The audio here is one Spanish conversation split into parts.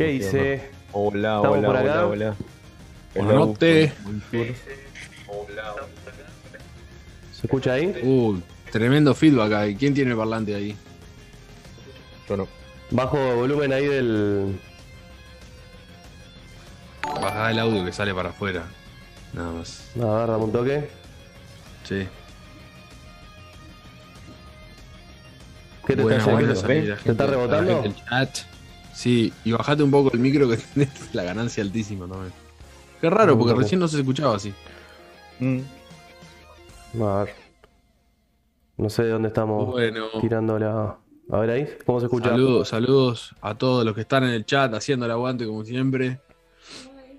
¿Qué dice? Hola, ¿Estamos hola, por hola, acá? hola. Buenas noches. ¿Se escucha ahí? Uh, tremendo feedback ahí. ¿Quién tiene el parlante ahí? Yo no. Bajo volumen ahí del. Baja el audio que sale para afuera. Nada más. A ver, dame un toque. Sí. ¿Qué te Buena, está buena salida, ¿Te está rebotando? la gente del chat. Sí, y bajate un poco el micro que tenés la ganancia altísima también. Qué raro, porque recién no se escuchaba así. Mm. A ver. No sé de dónde estamos Bueno, tirando la. A ver ahí, ¿cómo se escucha? saludos, saludos a todos los que están en el chat haciendo el aguante como siempre.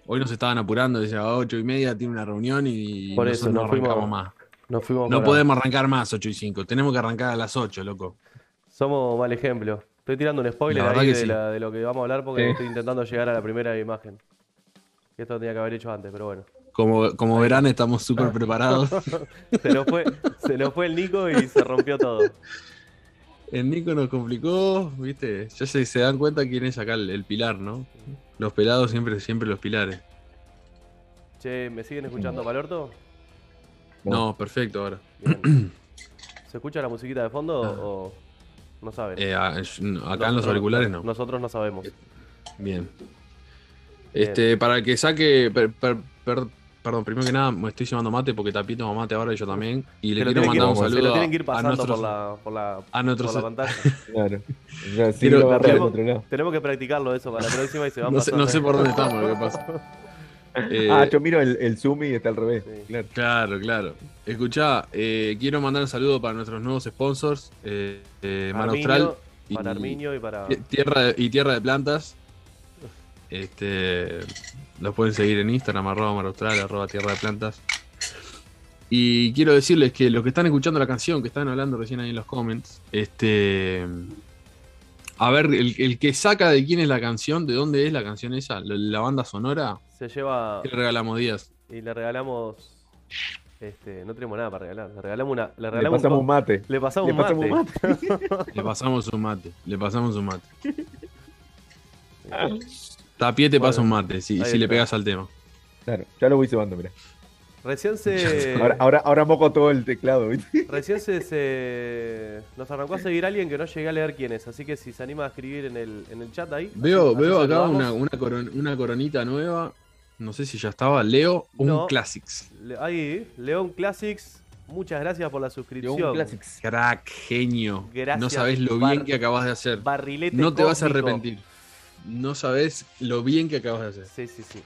Hoy nos estaban apurando, decía a 8 y media tiene una reunión y Por eso, no nos fuimos- arrancamos más. Nos fuimos No para- podemos arrancar más 8 y 5, tenemos que arrancar a las 8, loco. Somos mal ejemplo. Estoy tirando un spoiler ahí de, sí. la- de lo que vamos a hablar porque estoy intentando llegar a la primera imagen. Que esto tenía que haber hecho antes, pero bueno. Como, como verán, estamos súper preparados. Se nos fue, se nos fue el Nico y se rompió todo. El Nico nos complicó, viste. Ya se, se dan cuenta quién es acá el, el pilar, ¿no? Los pelados siempre, siempre los pilares. Che, ¿me siguen escuchando Palorto? No, perfecto ahora. Bien. ¿Se escucha la musiquita de fondo o no saben? Eh, a- acá en los auriculares no. Nosotros no sabemos. Bien. Este, para el que saque. per- per- per- perdón, primero que nada, me estoy llamando mate porque Tapi toma mate ahora y yo también. Y le Se lo quiero mandar un se lo saludo tienen que ir a nuestros. por la, por la, a nuestros- por la pantalla. Claro. Sí, Quiero- lo. Tenemos que practicarlo eso para la próxima y se van No sé, pasando. no sé por dónde estamos, lo que pasa. Eh, Ah, yo miro el, el zoom y está al revés. Sí. Claro. Claro, claro. Escuchá, eh, quiero mandar un saludo para nuestros nuevos sponsors, eh, eh, Mar Arminio, Austral y, Para Arminio y para. Tie- Tierra de- y Tierra de Plantas. Este, los pueden seguir en Instagram, arroba Mar Austral, arroba Tierra de Plantas. Y quiero decirles que los que están escuchando la canción, que están hablando recién ahí en los comments, este, a ver, el, el que saca de quién es la canción, de dónde es la canción esa, la, la banda sonora, Se lleva. ¿qué le regalamos días? Y le regalamos. Este, no tenemos nada para regalar. Le regalamos una. Le Le regalamos un pasamos un mate. Le pasamos Le un pasamos mate. un mate. Le pasamos un mate, le pasamos un mate. Tapie te pasa un mate, si, si le pegas al tema. Claro, ya lo voy cebando, mira. Recién se. Ahora, ahora, ahora moco todo el teclado, ¿viste? Recién se, se- nos arrancó a seguir alguien que no llegué a leer quién es, así que si se anima a escribir en el, en el chat ahí. Veo, así- así veo acá una, una, coron- una coronita nueva. No sé si ya estaba. Leo un No. Classics. Le- Ahí, León Classics, muchas gracias por la suscripción. Un Classics. Crack, genio. Gracias, no sabes lo Bar- bien que acabas de hacer. Barrilete No te vas a arrepentir. No sabes lo bien que acabas de hacer. Sí, sí, sí.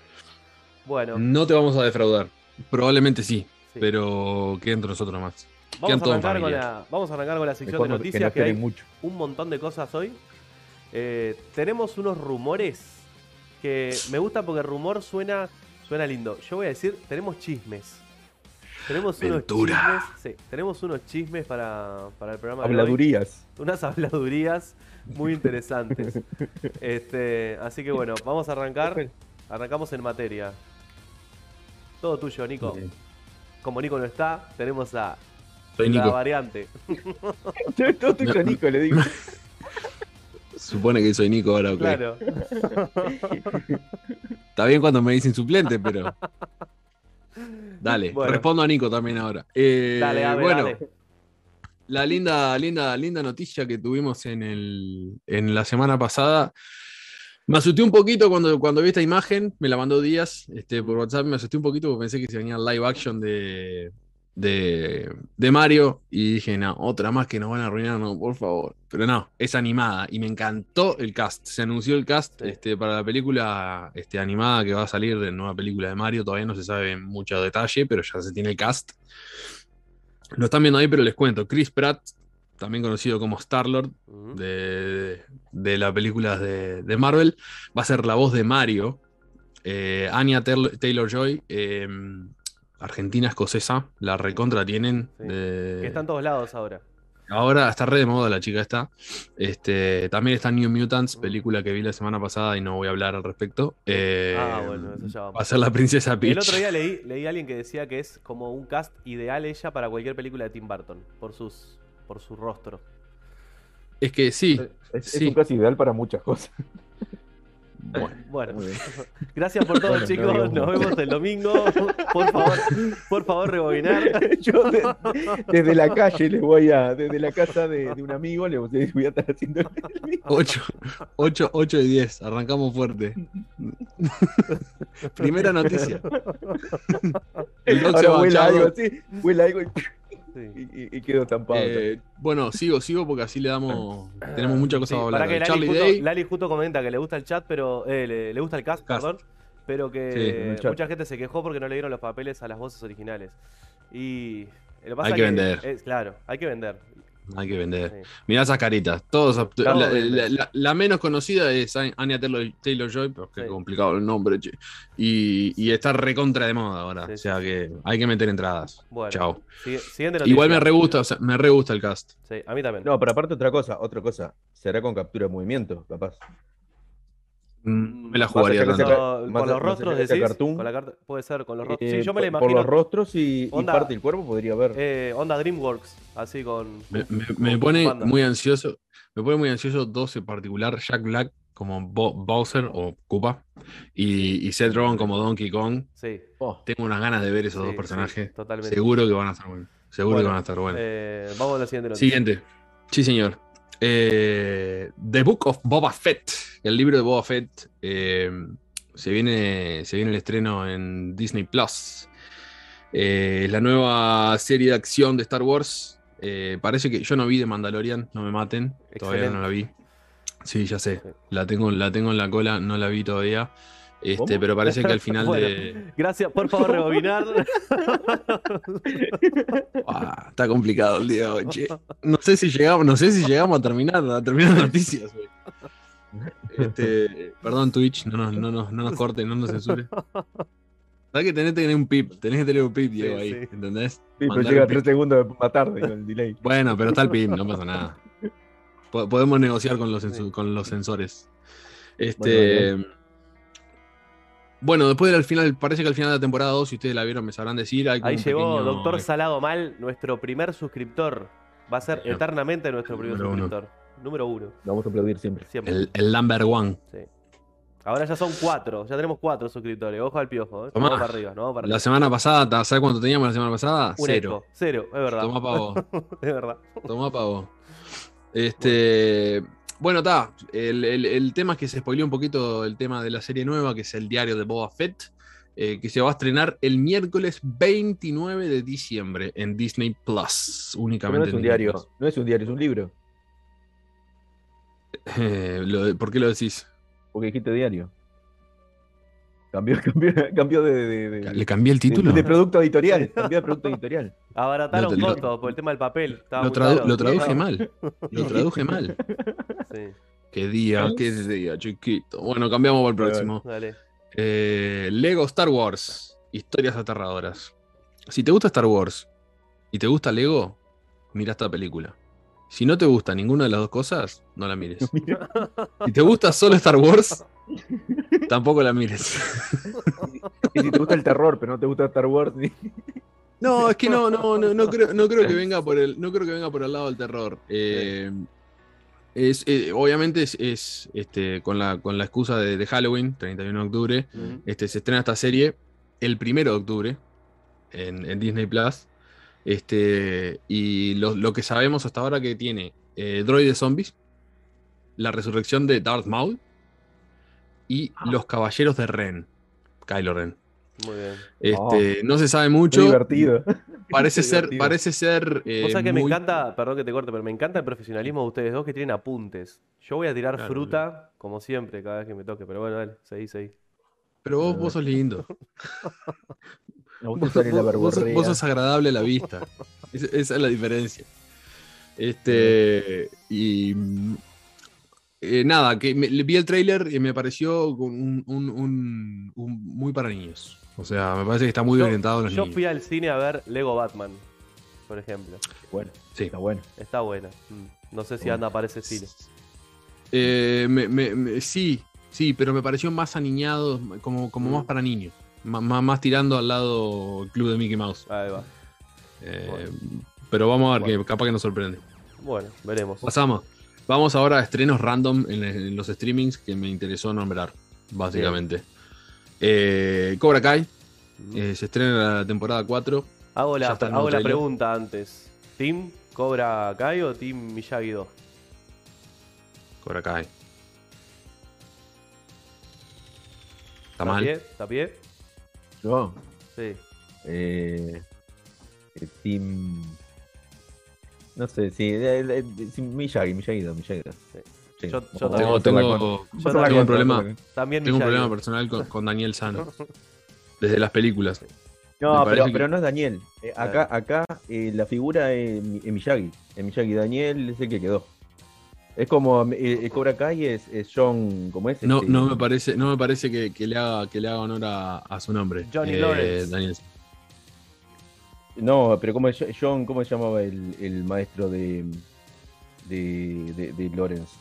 Bueno, No te vamos a defraudar. Probablemente sí, sí. pero queda entre nosotros más. vamos, quedan a arrancar con la, vamos a arrancar con la sección Mejor de no- que no noticias, que, hay mucho. un montón de cosas hoy. Eh, tenemos unos rumores que me gustan porque rumor suena, suena lindo. Yo voy a decir, tenemos chismes. Tenemos unos Ventura. chismes. Sí, tenemos unos chismes para, para el programa de hoy. Habladurías. Unas habladurías muy interesantes. este, así que bueno, vamos a arrancar. Arrancamos en materia. Todo tuyo, Nico. Como Nico no está, tenemos a Soy la Nico. variante. Todo tuyo, Nico, le digo. Supone que soy Nico ahora, ok. Claro. Está bien cuando me dicen suplente, pero. Dale, Bueno. respondo a Nico también ahora. Eh, Dale, ver, bueno, dale. la linda, linda, linda noticia que tuvimos en, el, en la semana pasada. Me asusté un poquito cuando, cuando vi esta imagen, me la mandó Díaz este, por WhatsApp, me asusté un poquito porque pensé que se venía live action de, de, de Mario y dije, no, otra más que nos van a arruinar, no, por favor. Pero no, es animada y me encantó el cast. Se anunció el cast este, para la película este, animada que va a salir de nueva película de Mario, todavía no se sabe mucho detalle, pero ya se tiene el cast. Lo están viendo ahí, pero les cuento. Chris Pratt, también conocido como Star-Lord de, de las películas de, de Marvel, va a ser la voz de Mario. Eh, Anya Taylor Joy, argentina escocesa, la recontra tienen. Sí. de- Que está en todos lados ahora. Ahora está re de moda la chica esta. Este, también está New Mutants, película que vi la semana pasada y no voy a hablar al respecto. Eh, Ah, bueno, eso ya vamos. Va a ser la princesa Peach. El otro día leí, leí a alguien que decía que es como un cast ideal ella para cualquier película de Tim Burton, por sus por su rostro. Es que sí, Es, es Sí. un caso ideal para muchas cosas. Bueno. Bueno, gracias por todo, Bueno, chicos. no Nos vemos el domingo. Por favor, por favor, rebobinar. Yo de- desde la calle les voy a, desde la casa de, de un amigo les voy a estar haciendo el mismo. 8, 8, 8 y 10. Arrancamos fuerte. Primera noticia. El Ahora va, huele algo así, huele algo y, Sí. Y- y quedo estampado. Eh, bueno, sigo, sigo porque así le damos. Tenemos muchas cosas Sí, a hablar. para que. Lali Charlie justo, Day. Lali justo comenta que le gusta el chat, pero eh, le, le gusta el cast, Cast. perdón, pero que mucha gente se quejó porque no le dieron los papeles a las voces originales. Y lo que pasa Hay es que vender. es- claro, hay que vender. Hay que vender. Sí. Mirá esas caritas. Todos, la, la- la- la menos conocida es An- Anya Taylor, Taylor Joy, pero qué Sí. complicado el nombre, che. Y, y está recontra de moda ahora. Sí, o sea sí. que hay que meter entradas. Bueno, Chao. Igual me re gusta, o sea, me re gusta el cast. Sí, a mí también. No, pero aparte otra cosa, otra cosa. Será con captura de movimiento, capaz. Mm, Me la Más jugaría allá tanto. con los rostros decís. cartoon. Con la carta- puede ser, con los rostros. Eh, sí, yo me la imagino. Por los rostros y, y Onda- parte del cuerpo podría haber. eh, onda DreamWorks, así con. Me, me- con- me con pone banda. muy ansioso. Me pone muy ansioso dos en particular, Jack Black como Bo- Bowser o Koopa y, y Seth Rogen como Donkey Kong. Sí, Oh, Tengo unas ganas de ver esos sí, dos sí, personajes. totalmente. Seguro que van a estar buenos. Seguro Bueno, que van a estar buenos. Eh, vamos a la siguiente noticia. Siguiente. Sí, señor. Eh, The Book of Boba Fett. El libro de Boba Fett. eh, se, viene, se viene el estreno en Disney Plus. Eh, la nueva serie de acción de Star Wars. Eh, parece que yo no vi de Mandalorian, no me maten. Todavía no la vi. Sí, ya sé. La tengo, la tengo en la cola, no la vi todavía. Este, ¿Cómo? pero parece que al final Bueno. de. Gracias, por favor, rebobinar. Ah, está complicado el día de hoy, che. No sé si llegamos, no sé si llegamos a terminar, a terminar las noticias, güey. Este, perdón, Twitch, no nos, no nos, no nos corte, no nos censure. Sabes que tenés que tener un pip, tenés que tener un pip, Diego, Sí, ahí, sí. ¿entendés? sí, pero llega tres pip. segundos más tarde con el delay. Bueno, pero está el pip, no pasa nada. Po- Podemos negociar con los, con los sensores. Este. Bueno, Bueno, después del final, parece que al final de la temporada 2, si ustedes la vieron, me sabrán decir. hay Ahí llegó pequeño- Doctor Salado Mal, nuestro primer suscriptor. Va a ser eternamente nuestro primer Número uno. suscriptor. Número uno. Lo vamos a aplaudir siempre. Siempre. el, el number one. Sí. Ahora ya son cuatro. Ya tenemos cuatro suscriptores. Ojo al piojo. ¿eh? Tomá. Vamos para arriba. No vamos para La arriba. semana pasada, ¿sabes cuánto teníamos la semana pasada? Un Cero. eco. Cero. Es verdad. Toma pa' vos. es verdad. Toma pa' vos. Este. Bueno, está. El, el- el tema es que se spoileó un poquito el tema de la serie nueva, que es el diario de Boba Fett, eh, que se va a estrenar el miércoles 29 de diciembre en Disney Plus. Pero Únicamente. no es un diario, Plus. no es un diario, es un libro. Eh, lo de- ¿Por qué lo decís? Porque dijiste diario. Cambió, cambió, cambió de, de, de- ¿Le cambié el título? de producto editorial. Cambió de producto editorial. Abarataron Lo- lo- costos por el tema del papel. Lo, tradu- lo traduje No, mal. Lo traduje mal. Sí. Qué día, qué día, chiquito. Bueno, cambiamos por el próximo. Dale. Eh, Lego Star Wars. Historias aterradoras. Si te gusta Star Wars y te gusta Lego, mira esta película. Si no te gusta ninguna de las dos cosas, no la mires. Si te gusta solo Star Wars, tampoco la mires. Y si te gusta el terror, pero no te gusta Star Wars, ni- No, es que no, no, no, no creo, no creo que venga por el, no creo que venga por el lado del terror. Eh, es, eh, obviamente es, es, este, con, la, con la excusa de, de Halloween, 31 de octubre, este, se estrena esta serie el primero de octubre en, en Disney Plus. Este, y lo, lo que sabemos hasta ahora que tiene eh, droides zombies, la resurrección de Darth Maul y los caballeros de Ren, Kylo Ren. Muy bien. Este, No se sabe mucho. divertido. Parece Qué ser, divertido. parece ser. eh, Vos sabés que me encanta, perdón que te corte, pero me encanta el profesionalismo de ustedes dos que tienen apuntes. Yo voy a tirar Claro, fruta, como siempre, cada vez que me toque. Pero bueno, dale, seguí, seguí. Pero vos, vos sos lindo. Vos- vos, sos- verborrea. vos sos agradable a la vista. Es- esa es la diferencia. Este. Y. mm, eh, nada, que me- vi el tráiler y me pareció un, un- un- un- muy para niños. O sea, me parece que está muy Yo- orientado a los Yo niños. fui al cine a ver Lego Batman, por ejemplo. Bueno, Sí. está bueno. Está buena. Mm. No sé si anda para ese cine. Eh, me- me- me- sí, sí, pero me pareció más aniñado, como, como Mm. más para niños. Má- más tirando al lado Club de Mickey Mouse. Ahí va. Eh, Bueno. Pero vamos a ver, Bueno. que capaz que nos sorprende. Bueno, veremos. Pasamos. Vamos ahora a estrenos random en, en los streamings que me interesó nombrar. básicamente. Eh, Cobra Kai eh, se estrena la temporada 4. Hago la, hago pregunta antes. ¿Team Cobra Kai o Team Miyagi 2? Cobra Kai. ¿Está ¿Está mal? pie? ¿Está pie? Yo, Sí. eh, eh, Team. No sé, sí, eh, eh, sí, Miyagi, Miyagi, Miyagi. Sí. Sí. Yo- yo Tengo, tengo, yo un problema. También tengo un problema personal con, con Daniel Sano. Desde las películas. No, pero, que- pero no es Daniel. Eh, acá acá eh, la figura es, Mi- es Miyagi. Es Miyagi. Daniel es el que quedó. Es como eh, el Cobra Kai es, es John, ¿cómo es? No, Este, no me parece, no me parece que, que le haga, que le haga honor a, a su nombre. Eh, Johnny Lawrence. Daniel. No, pero ¿cómo es John? ¿Cómo se llamaba el, el maestro de, de, de, de Lawrence?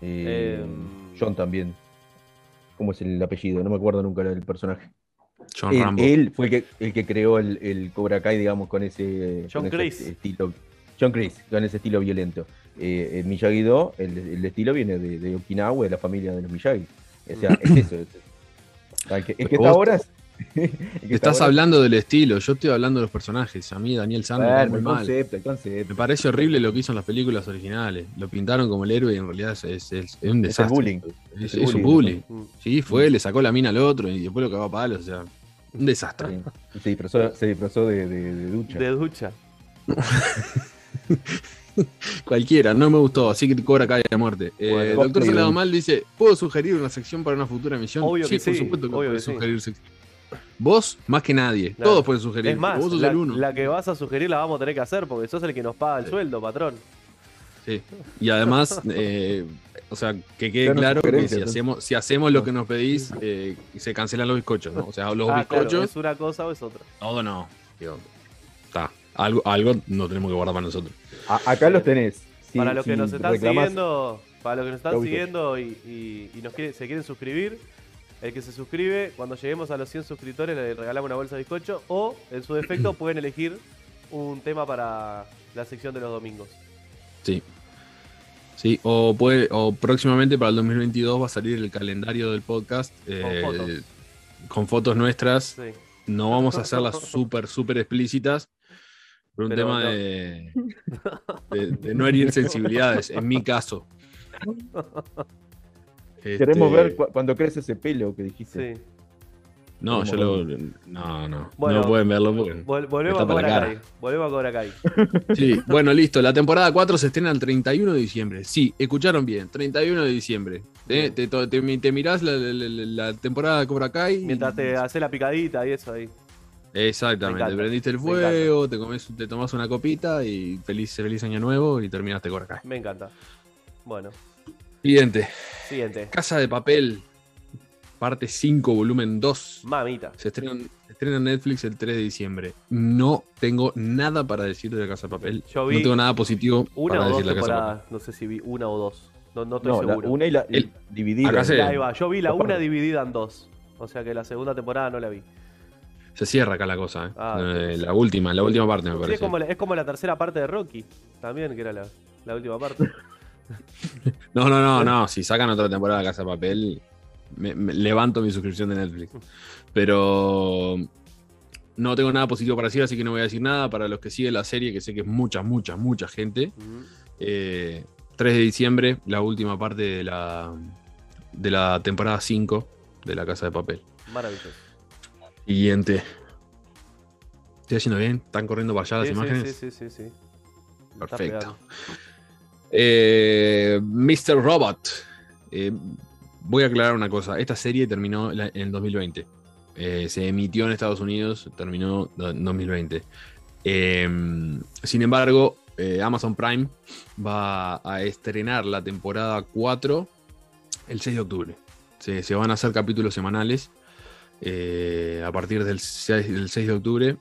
Eh, Em. John también. ¿Cómo es el apellido? No me acuerdo nunca del personaje. John Él, Rambo. él fue el que, el que creó el, el Cobra Kai, digamos, con ese, John con ese estilo. John Chris, con ese estilo violento. Eh, el Miyagi-Do, el, el estilo viene de, de Okinawa, de la familia de los Miyagi. O sea, es eso. es- que, el que Vos- ahora Estás hablando del estilo, yo estoy hablando de los personajes. A mí Daniel Bueno, muy el mal. concepto, el Me parece horrible lo que hizo en las películas originales. Lo pintaron como el héroe y en realidad es, es- es- es un Es desastre. bullying. Es, Es el es un bullying. bully. Mm. Sí, fue, le sacó la mina al otro y después lo cagó a palos. O sea, un desastre. Sí, Se disfrazó, se disfrazó de, de- de ducha. De ducha. Cualquiera, no me gustó, así que Cobra Kai a muerte. Eh, Bueno, Doctor cosplay Salado de- Mal dice: ¿Puedo sugerir una sección para una futura emisión? Obvio sí, que por sí, supuesto que obvio puedes que sí. sugerir sección. Vos, más que nadie. Claro. Todos pueden sugerir. Es más, vos sos la, el uno. la que vas a sugerir la vamos a tener que hacer porque sos el que nos paga el Sí. sueldo, patrón. Sí. Y además, eh, o sea, que quede no claro que si hacemos, si hacemos lo que nos pedís, eh, se cancelan los bizcochos, ¿no? O sea, los Ah, claro, bizcochos, ¿Es una cosa o es otra? todo no. Digo, está. Algo, algo no tenemos que guardar para nosotros. A- acá los tenés. Si- para los que si nos están reclamás- siguiendo, para los que nos están siguiendo y, y- y nos quiere- se quieren suscribir, el que se suscribe, cuando lleguemos a los 100 suscriptores le regalamos una bolsa de bizcocho o, en su defecto, pueden elegir un tema para la sección de los domingos. Sí. Sí, o, puede, o próximamente para el 2022 va a salir el calendario del podcast eh, fotos. con fotos nuestras. Sí. No vamos a hacerlas súper, súper explícitas. Por un Pero tema no. de, de, de no herir sensibilidades, en mi caso. Queremos Este, ver cu- cuando crece ese pelo que dijiste. Sí. No, yo lo. No, no. Bueno, no pueden verlo porque. Vol- volvemos a tapa la Cobra cara. Kai. Volvemos a Cobra Kai. Sí, bueno, listo. La temporada 4 se estrena el 31 de diciembre. Sí, escucharon bien. 31 de diciembre. Te, te, te, mirás la, la- la- la temporada de Cobra Kai. y- Mientras te hace la picadita y eso ahí. Me Exactamente. Prendiste el fuego, te, comes, te tomás una copita y feliz, feliz año nuevo y terminaste Cobra Kai. Me encanta. Bueno, Siguiente. siguiente. Casa de Papel, parte 5, volumen 2. Mamita. Se estrena, se estrena en Netflix el 3 de diciembre. No tengo nada para decir de la Casa de Papel. Yo vi no tengo nada positivo Una para o dos decir de la Casa de Papel. temporadas. No sé si vi una o dos. No, no estoy No, la seguro. una y la El- dividida. acá se- ahí va. Yo vi la una dividida en dos. O sea que la segunda temporada no la vi. Se cierra acá la cosa. ¿eh? Ah, Eh, la última, la última parte me Sí, parece. es, como la, es como la tercera parte de Rocky. También, que era la, la última parte. No, no, no, no. Si sacan otra temporada de Casa de Papel, me- me- levanto mi suscripción de Netflix. Pero no tengo nada positivo para decir, así que no voy a decir nada. Para los que siguen la serie, que sé que es mucha, mucha, mucha gente. Eh, 3 de diciembre, la última parte de la, de la temporada 5 de la Casa de Papel. Maravilloso. Siguiente. ¿Estoy haciendo bien? ¿Están corriendo para allá las Sí, imágenes? sí, sí, sí, sí. Perfecto. Eh, Mr. Robot. Eh, voy a aclarar una cosa. Esta serie terminó en el 2020. Eh, se emitió en Estados Unidos, terminó en 2020. Eh, sin embargo, Amazon Prime va a estrenar la temporada 4 el 6 de octubre. Se, van a hacer capítulos semanales a partir del 6, del 6 de octubre.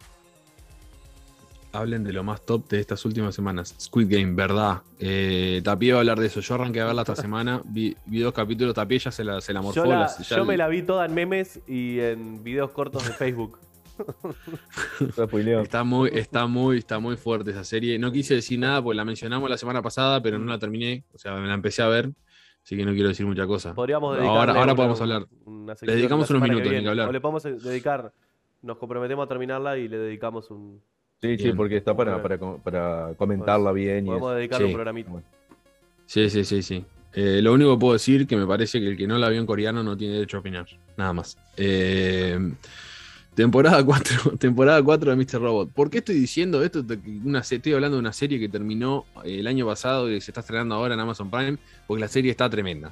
Hablen de lo más top de estas últimas semanas. Squid Game, verdad. Eh, Tapie va a hablar de eso. Yo arranqué a verla esta semana. Vi, vi dos capítulos. Tapie ya se la, se la morfó. Yo, la- las- ya yo el- me la vi toda en memes y en videos cortos de Facebook. Está muy, está muy, está muy fuerte esa serie. No quise decir nada porque la mencionamos la semana pasada, pero no la terminé. O sea, me la empecé a ver. Así que no quiero decir mucha cosa. Podríamos Ahora- dedicarle ahora una- podemos hablar. una Le dedicamos unos minutos, que hablar. O le podemos dedicar, nos comprometemos a terminarla y le dedicamos un. Sí, sí, porque está para, para, para comentarla bien. Y Podemos eso. dedicarle Sí. un programita. Sí, sí, sí, sí. Eh, lo único que puedo decir que me parece que el que no la vio en coreano no tiene derecho a opinar. Nada más. Eh, temporada 4, temporada 4 de Mr. Robot. ¿Por qué estoy diciendo esto? Una, estoy hablando de una serie que terminó eh, el año pasado y se está estrenando ahora en Amazon Prime, porque la serie está tremenda.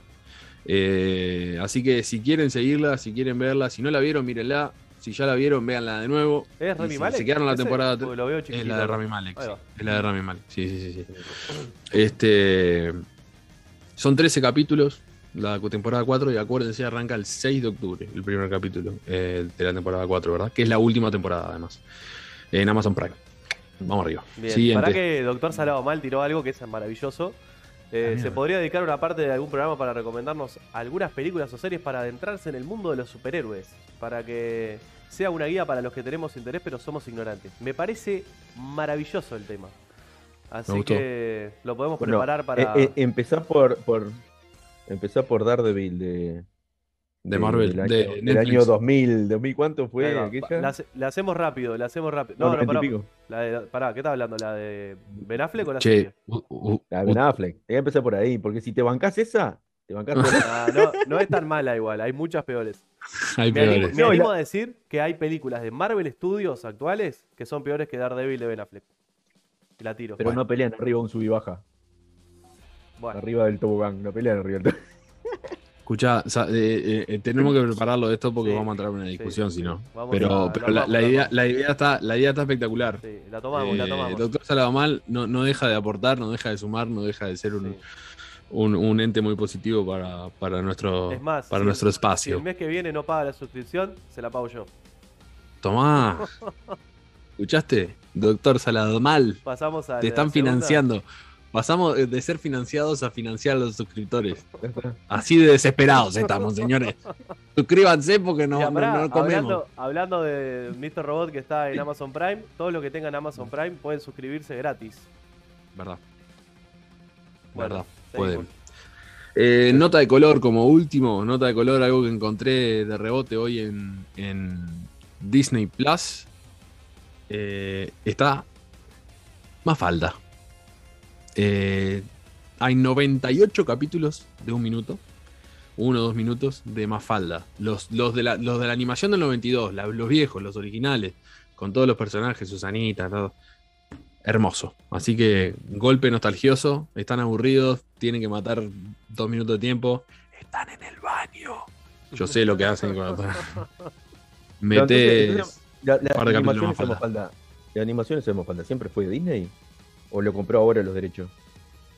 Eh, así que si quieren seguirla, si quieren verla, si no la vieron, mírenla. Si ya la vieron, véanla de nuevo. ¿Es Rami si Malek? se quedaron la temporada lo veo Es la de Rami Malek. Sí. Es la de Rami Malek. Sí, sí, sí, sí. Este, son 13 capítulos la temporada 4 y acuérdense, arranca el 6 de octubre, el primer capítulo eh, de la temporada 4, ¿verdad? Que es la última temporada además, en Amazon Prime. Vamos arriba. Bien, Siguiente. para que Doctor Salado Mal tiró algo que es maravilloso. Eh, Ah, se mierda. podría dedicar una parte de algún programa para recomendarnos algunas películas o series para adentrarse en el mundo de los superhéroes. Para que sea una guía para los que tenemos interés pero somos ignorantes. Me parece maravilloso el tema. Así que lo podemos Bueno, preparar para... eh, eh, empezá por, por, empezá por Daredevil de, De Marvel, del año, de del Netflix. año 2000, 2000 ¿cuánto fue aquella? La, hace- la hacemos rápido, la hacemos rápido. No, No, no, 90 y pará, la de- pará, ¿qué estás hablando? ¿La de Ben Affleck o la Che, serie? La de Ben Affleck. Hay que empezar por ahí, porque si te bancás esa, te bancás toda. Ah, no, no es tan mala igual, hay muchas peores. hay Me animo, peores. me No, y animo la- a decir que hay películas de Marvel Studios actuales que son peores que Daredevil de Ben Affleck. La tiro. Pero Bueno, no pelean arriba un sub y baja. bueno. Arriba del tobogán, no pelean arriba del tobogán. Escucha, tenemos que prepararlo de esto porque Sí, vamos a entrar en una discusión, sí. si no. Pero, pero la, idea, la, idea está, la idea está espectacular. Sí, la tomamos, la Eh, tomamos. Doctor Salamal no, no deja de aportar, no deja de sumar, no deja de ser un, Sí. un, un ente muy positivo para, para nuestro, Es más, para si- nuestro espacio. el mes que viene no paga la suscripción, se la pago yo. Tomá. ¿Escuchaste? Doctor Salamal, Pasamos a. te están financiando. Pasamos de ser financiados a financiar a los suscriptores. Así de desesperados estamos, señores. Suscríbanse porque no, no- no comemos. hablando, hablando de Mr. Robot que está en Amazon Prime, todos los que tengan Amazon Prime pueden suscribirse gratis. Verdad. Bueno, Verdad, pueden. Eh, nota de color como último, nota de color, algo que encontré de rebote hoy en, en Disney Plus. Eh, está Mafalda. Eh, hay 98 capítulos de un minuto, uno o dos minutos de Mafalda. Los, los, de, la, los de la animación del 92, la- los viejos, los originales, con todos los personajes, Susanita, todo. Hermoso. Así que golpe nostalgioso, están aburridos, tienen que matar dos minutos de tiempo. Están en el baño. Yo sé lo que hacen cuando. Entonces, La, la par de animación es. Mafalda. ¿La animación es Mafalda? ¿Siempre fue de Disney? ¿O lo compró ahora los derechos?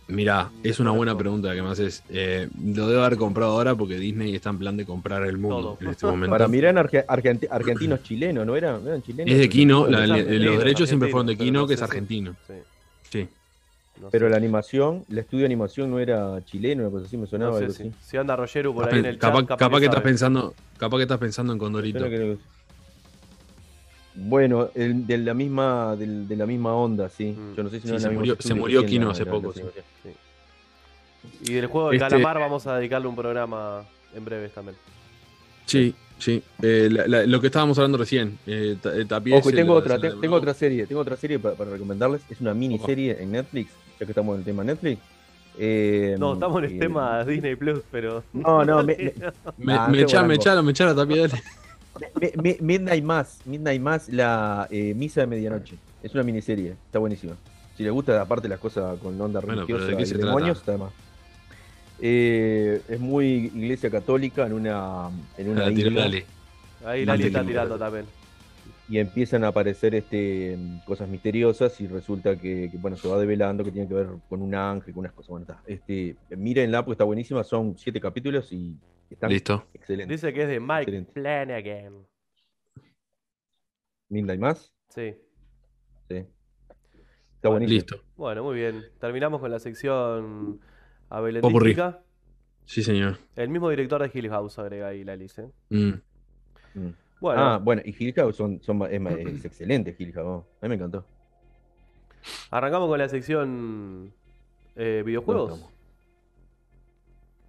Mira, es una buena pregunta que me haces. Eh, lo debo haber comprado ahora porque Disney está en plan de comprar el mundo Todo. en este momento. Para mirar arge- argenti- argentinos chilenos, ¿no eran? ¿No eran chilenos? Es de Kino, la- la- los derechos siempre fueron de Kino, no que es argentino. Sí, Sí. no Pero la animación, el estudio de animación no era chileno, una cosa así, me sonaba No sé algo si, así. si anda Rogeru por ahí en el capaz, chat, capaz que estás pensando, capaz que estás pensando en Condorito. Bueno, el- de la misma de, de la misma onda, sí. Mm. Yo no sé si Sí, no eran se murió- se Kino hace poco, sí. Y del juego de Este- calamar vamos a dedicarle un programa en breves también. Sí, sí. Eh, la- la- lo que estábamos hablando recién. Eh, eh, Tapies, Ojo, y tengo otra, te- tengo otra serie, tengo otra serie para, para recomendarles. Es una miniserie en Netflix, ya que estamos en el tema Netflix. Eh, No, estamos en el eh, tema Disney Plus, pero. No, no, me- me- Me, Ah, me qué echa- me echaron, me echaron, mi- Midnight Mass, Midnight Mass, la eh, misa de medianoche. Es una miniserie, está buenísima. Si les gusta, aparte las cosas con onda Bueno, religiosa ¿de y demonios, trata? está más. Eh, es muy iglesia católica en una, en una dale. Ahí te está tirando también. Y empiezan a aparecer este, cosas misteriosas y resulta que, que, bueno se va develando que tiene que ver con un ángel, con unas cosas. Bueno, está. Este, mírenla porque está buenísima, son siete capítulos y están Listo. excelentes. Dice que es de Mike Excelente. Flanagan. Midnight Mass, Sí. sí. Está buenísimo. Listo. Bueno, muy bien. Terminamos con la sección Popurrí. abelendística. Sí, señor. El mismo director de Hill House agrega ahí la Alice. Mm. Mm. Bueno, Ah, bueno, y Hill House son, son, es, excelente Hill House. A mí me encantó. arrancamos con la sección eh, videojuegos. ¿Dónde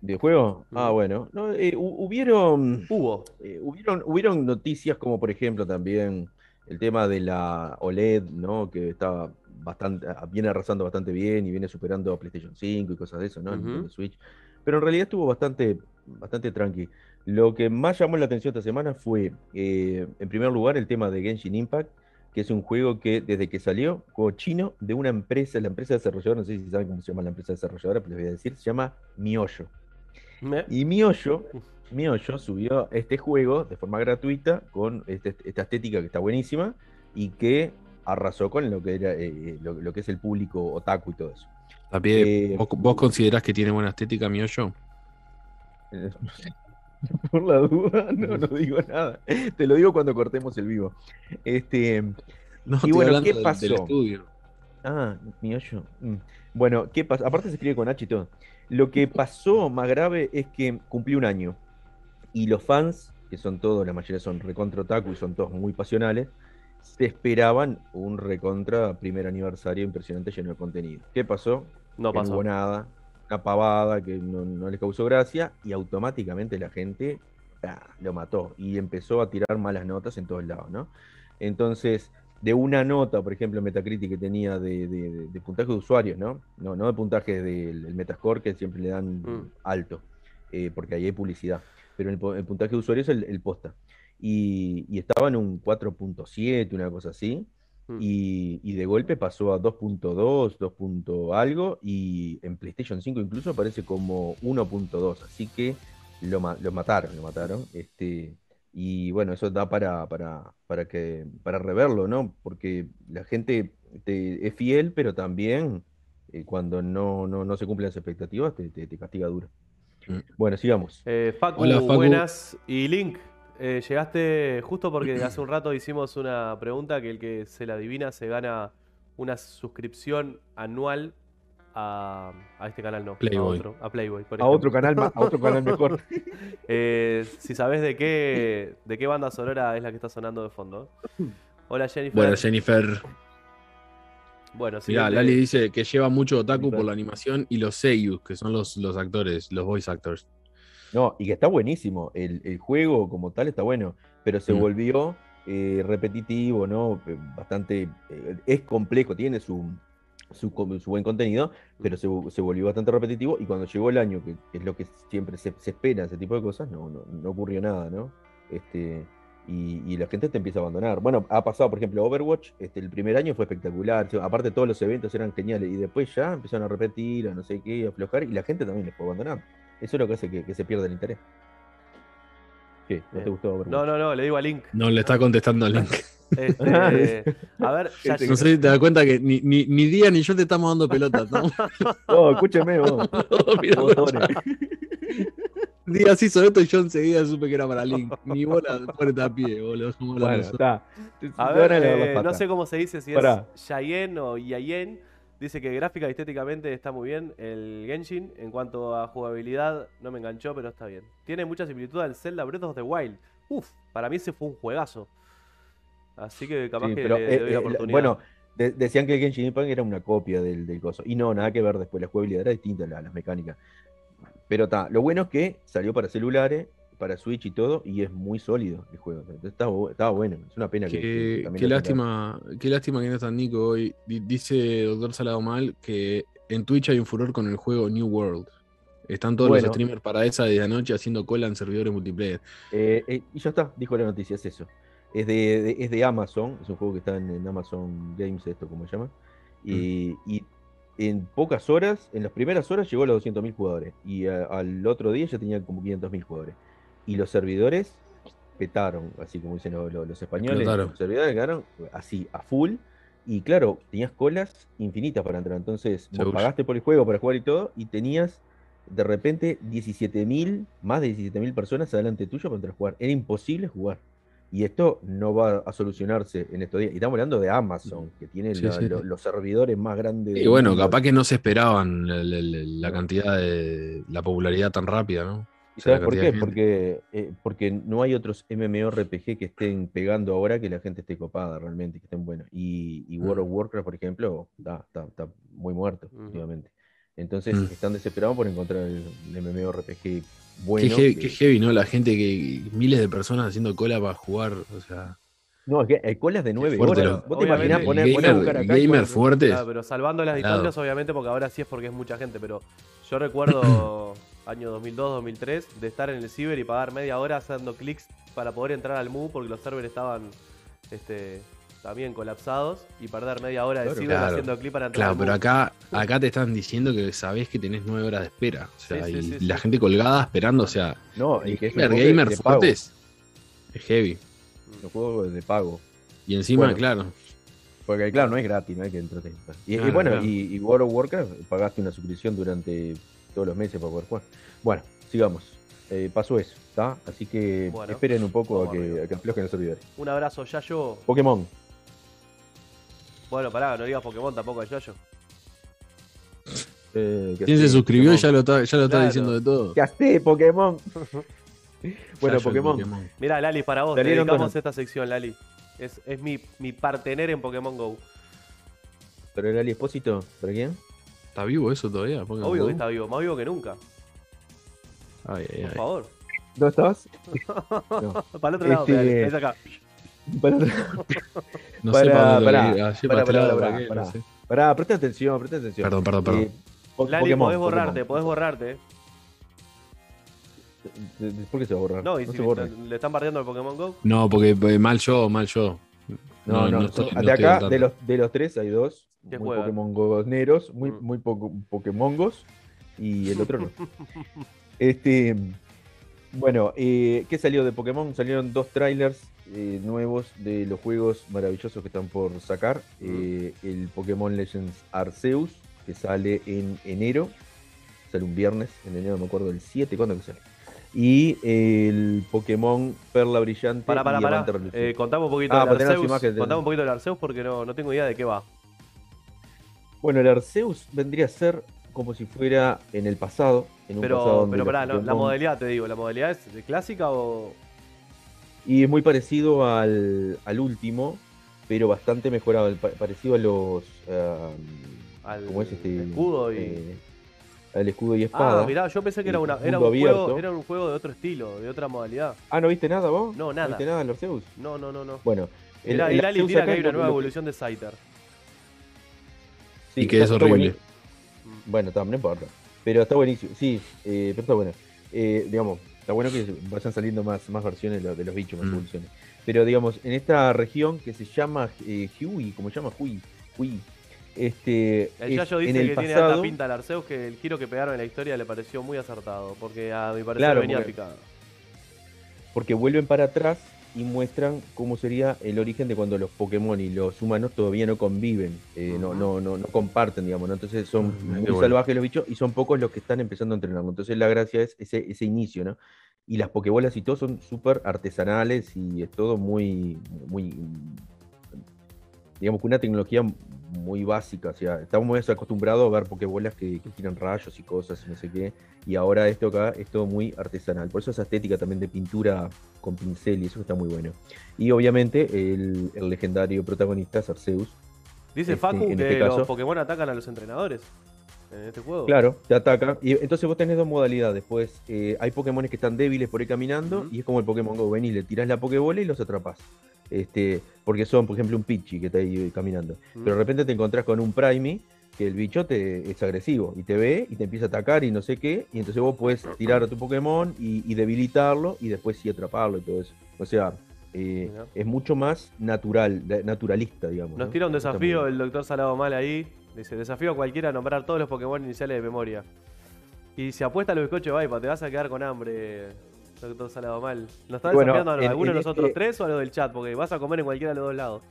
¿De juego? Ah, bueno. No, eh, hu- hubieron, Hubo. eh, hubieron, hubieron noticias como, por ejemplo, también el tema de la OLED, ¿no? Que estaba bastante, ah, viene arrasando bastante bien y viene superando a PlayStation 5 y cosas de eso, ¿no? Nintendo Switch. Pero en realidad estuvo bastante, bastante tranqui. Lo que más llamó la atención esta semana fue, eh, en primer lugar, el tema de Genshin Impact, que es un juego que desde que salió, juego chino de una empresa, la empresa desarrolladora, no sé si saben cómo se llama la empresa desarrolladora, pero les voy a decir, se llama Miollo. Me- Y Miollo, Miollo subió este juego de forma gratuita con este- esta estética que está buenísima y que arrasó con lo que era eh, lo, lo que es el público otaku y todo eso. Eh, ¿vos, vos considerás que tiene buena estética mi yo? Eh, Por la duda, no, no digo nada. Te lo digo cuando cortemos el vivo. Este, No, Y estoy bueno, hablando ¿qué del- pasó? del estudio. Ah, Miollo. Mm. Bueno, ¿qué pasa? Aparte se escribe con H y todo. Lo que pasó más grave es que cumplió un año. Y los fans, que son todos, la mayoría son recontra otaku y son todos muy pasionales, se esperaban un recontra primer aniversario impresionante lleno de contenido. ¿Qué pasó? No pasó. hubo nada, una pavada que no, no les causó gracia y automáticamente la gente ah, lo mató y empezó a tirar malas notas en todos lados, ¿no? Entonces, de una nota, por ejemplo, Metacritic que tenía de, de- de- de puntaje de usuarios, ¿no? No, no de puntaje del el Metascore que siempre le dan Mm. alto, eh, porque ahí hay publicidad, pero el, el puntaje de usuarios es el, el posta. Y, y estaba en un 4.7, una cosa así, Mm. y, y de golpe pasó a 2.2, 2. punto algo, y en PlayStation 5 incluso aparece como 1.2, así que lo, ma- lo mataron, lo mataron. Este, y bueno, eso da para, para, para, que, para reverlo, ¿no? Porque la gente te- es fiel, pero también eh, cuando no, no, no se cumplen las expectativas te, te- te castiga duro. Mm. Bueno, sigamos. Eh, Facu, Hola, Facu. buenas. Y Link, eh, llegaste justo porque hace un rato hicimos una pregunta que el que se la adivina se gana una suscripción anual a, a este canal, no, Playboy. a otro, a Playboy. por A otro canal, a otro canal mejor. Eh, si sabes de qué, de qué banda sonora es la que está sonando de fondo. Hola Jennifer. Bueno, Jennifer. Bueno, Mirá, Lali dice que lleva mucho otaku Jennifer. por la animación y los seiyus, que son los, los actores, los voice actors. No, y que está buenísimo. El, el juego como tal está bueno, pero se Mm. volvió eh, repetitivo, ¿no? Eh, Bastante. eh, es complejo, tiene su, su, buen contenido, pero se, se volvió bastante repetitivo. Y cuando llegó el año, que, es lo que siempre se, se espera, ese tipo de cosas, no, no, no ocurrió nada, ¿no? Este, y, y la gente te empieza a abandonar. Bueno, ha pasado, por ejemplo, Overwatch, este, el primer año fue espectacular. Aparte, todos los eventos eran geniales. Y después ya empezaron a repetir, a no sé qué, a aflojar, y la gente también les fue abandonar. Eso es lo que hace que, que se pierda el interés. ¿Qué? ¿No te gustó Overwatch? No, no, no, le digo a Link. No, le está contestando a Link. Este, a ver, ya Este No sé si te das cuenta que ni, ni, ni Día ni yo te estamos dando pelota. ¿no? Oh, escúcheme vos. Mira, Vos, Tore. Díaz hizo esto y yo enseguida supe que era para Link. Ni bola pone a pie, boludo. Bueno, está. A ver, eh, no sé cómo se dice, si Pará. es Yayen o Yayen. Dice que gráfica y estéticamente está muy bien el Genshin. En cuanto a jugabilidad, no me enganchó, pero está bien. Tiene mucha similitud al Zelda Breath of the Wild. Uf, para mí ese fue un juegazo. Así que capaz Sí, que le, eh, doy la eh, bueno, de- decían que el Genshin Impact era una copia del, del coso. Y no, nada que ver después. La jugabilidad era distinta, la- las mecánicas. Pero está, lo bueno es que salió para celulares, para Switch y todo, y es muy sólido el juego. Estaba, estaba bueno. Es una pena que. que Qué, también qué lástima, qué lástima que no está Nico hoy. Di- Dice Doctor Salado Mal que en Twitch hay un furor con el juego New World. Están todos Bueno. los streamers para esa desde anoche haciendo cola en servidores multiplayer. Eh, eh, y ya está, dijo la noticia, es eso. Es de, de- es de Amazon, es un juego que está en, en Amazon Games, esto como se llama. Y, y en pocas horas, en las primeras horas llegó a los 200.000 jugadores. Y a- al otro día ya tenía como 500.000 jugadores. Y los servidores petaron, así como dicen los, españoles. Explotaron. Los servidores quedaron así, a full. Y claro, tenías colas infinitas para entrar. Entonces, vos pagaste por el juego para jugar y todo, y tenías de repente 17.000, más de 17.000 personas adelante tuyo para entrar a jugar. Era imposible jugar. Y esto no va a solucionarse en estos días. Y estamos hablando de Amazon, que tiene Sí, la- sí. lo- los servidores más grandes. Y bueno, capaz que no se esperaban la cantidad de la popularidad tan rápida, ¿no? ¿Y sabes por qué? Porque, eh, porque no hay otros MMORPG que estén pegando ahora que la gente esté copada realmente, que estén buenos. Y, y World of Mm. Warcraft, por ejemplo, está, está- está muy muerto últimamente. Entonces Mm. están desesperados por encontrar el, el MMORPG bueno. qué, heavy, que- qué heavy, ¿no? La gente que. Miles de personas haciendo cola para jugar. O sea. No, es que hay colas de 9 fuerte, horas. lo- Vos te imaginás poner, poner a gamer, buscar acá. gamer fuerte. Claro, pero salvando las distancias, obviamente, porque ahora sí es porque es mucha gente, pero yo recuerdo año 2002, 2003, de estar en el ciber y pagar media hora haciendo clics para poder entrar al MU porque los servers estaban este, también colapsados y perder media hora de Claro. ciber Claro. haciendo clic para entrar Claro, al pero MU. acá, acá te están diciendo que sabés que tenés nueve horas de espera. O sea, Sí, y sí, la sí. gente colgada esperando. O sea, No, y que es gamer, de- pago. es heavy. Los juegos de pago. Y encima, Bueno. claro. Porque claro, no es gratis, no hay que entrar. Y, bueno, claro. y, y World of Warcraft pagaste una suscripción durante todos los meses para poder jugar. Bueno, sigamos. Eh, pasó eso, ¿está? Así que Bueno, esperen un poco a que, a que aflojen los servidores. Un abrazo, Yayo. Pokémon. Bueno, pará, no digas Pokémon tampoco a Yayo. Eh, Quien se suscribió Pokémon. ya lo está, ya lo está Claro. diciendo de todo. ¿Qué hace, Pokémon? bueno, el Pokémon. Mirá, Lali, para vos, te dedicamos donas. esta sección, Lali. Es, es mi, mi partener en Pokémon GO. ¿Pero el Ali Espósito? ¿Para quién? ¿Está vivo eso todavía? Pokémon Obvio Go? que está vivo, más vivo que nunca. Ay, ay, Por ay. favor. ¿Dónde estabas? No. Para el otro lado, Este- es acá. Para, No Para- sé para dónde para-. Ayer para- para este lado, para- para para- para. no sé. para, presta atención, presta atención. Perdón, perdón, perdón. Eh, po- Lali, Pokémon, podés borrarte, Pokémon. podés borrarte. ¿De- de- ¿Por qué se va a borrar? No, y no si se le, borra. están- le están bardeando el Pokémon GO. No, porque eh, mal yo, mal yo. No, no, estoy- de no estoy acá, de los, de los tres hay dos muy juegan. Pokémon Goneros, muy, Mm. muy poco Pokémongos, y el otro no. este, bueno, eh, ¿qué salió de Pokémon? Salieron dos trailers eh, nuevos de los juegos maravillosos que están por sacar. Mm. Eh, el Pokémon Legends Arceus, que sale en enero, sale un viernes, en enero, no me acuerdo, el 7, ¿cuándo que sale? Y el Pokémon Perla Brillante Para, para, para. Eh, contame un poquito Ah, del Arceus. imágenes Contame un poquito del Arceus porque no, no tengo idea de qué va. Bueno, el Arceus vendría a ser como si fuera en el pasado. En un Pero, pero pará, la modalidad te digo, ¿la modalidad es de clásica o.? Y es muy parecido al, al último, pero bastante mejorado. parecido a los. um, Al ¿Cómo es este? escudo y. eh, al escudo y espada. ah, mirá, yo pensé que era, el una, era, un juego, era un juego de otro estilo, de otra modalidad. Ah, ¿no viste nada vos? No, nada. viste nada del Arceus? No, no, no, no. Bueno. el- el Lali Arceus tira acá que hay una nueva lo- evolución de Scyther. sí, Y que es horrible. Bueno, está, no importa. Pero está buenísimo. Sí, eh, pero está bueno. Eh, digamos, está bueno que vayan saliendo más, más versiones de, lo- de los bichos, más Mm. evoluciones. Pero digamos, en esta región que se llama eh, Hui, como se llama Hui, Hui, este, El es Yayo en dice el que tiene alta pinta al Arceus, que el giro que pegaron en la historia le pareció muy acertado, porque a mi parecer Claro, venía porque- picado. porque vuelven para atrás y muestran cómo sería el origen de cuando los Pokémon y los humanos todavía no conviven, eh, no, no, no, no comparten, digamos, ¿no? Entonces son muy bueno. salvajes los bichos y son pocos los que están empezando a entrenarlo. Entonces la gracia es ese, ese inicio, ¿no? Y las Pokébolas y todo son súper artesanales y es todo muy, muy, digamos, con una tecnología muy básica. O sea, estamos muy acostumbrados a ver Pokébolas que, que tiran rayos y cosas y no sé qué. Y ahora esto acá es todo muy artesanal. Por eso esa estética también de pintura con pincel y eso está muy bueno. Y obviamente el, el legendario protagonista es Arceus. Dice este, Facu que este los Pokémon atacan a los entrenadores en este juego. Claro, te ataca. Y entonces vos tenés dos modalidades. Pues eh, hay Pokémon que están débiles por ahí caminando y es como el Pokémon Go. Venís, le tirás la Pokébola y los atrapás. Este, porque son, por ejemplo, un Pidgey que está ahí eh, caminando. Pero de repente te encontrás con un Primey que el bicho te, es agresivo y te ve y te empieza a atacar y no sé qué. Y entonces vos puedes tirar a tu Pokémon y, y debilitarlo y después sí atraparlo y todo eso. O sea, eh, es mucho más natural, naturalista, digamos. Nos ¿no? tira un desafío el doctor Salado Mal ahí. Dice, desafío a cualquiera a nombrar todos los Pokémon iniciales de memoria. Y si apuesta a los bizcochos de Vipa, te vas a quedar con hambre, doctor Salado Mal. ¿Nos está Bueno, desafiando a en- alguno de los otros este- tres o a los del chat? Porque vas a comer en cualquiera de los dos lados.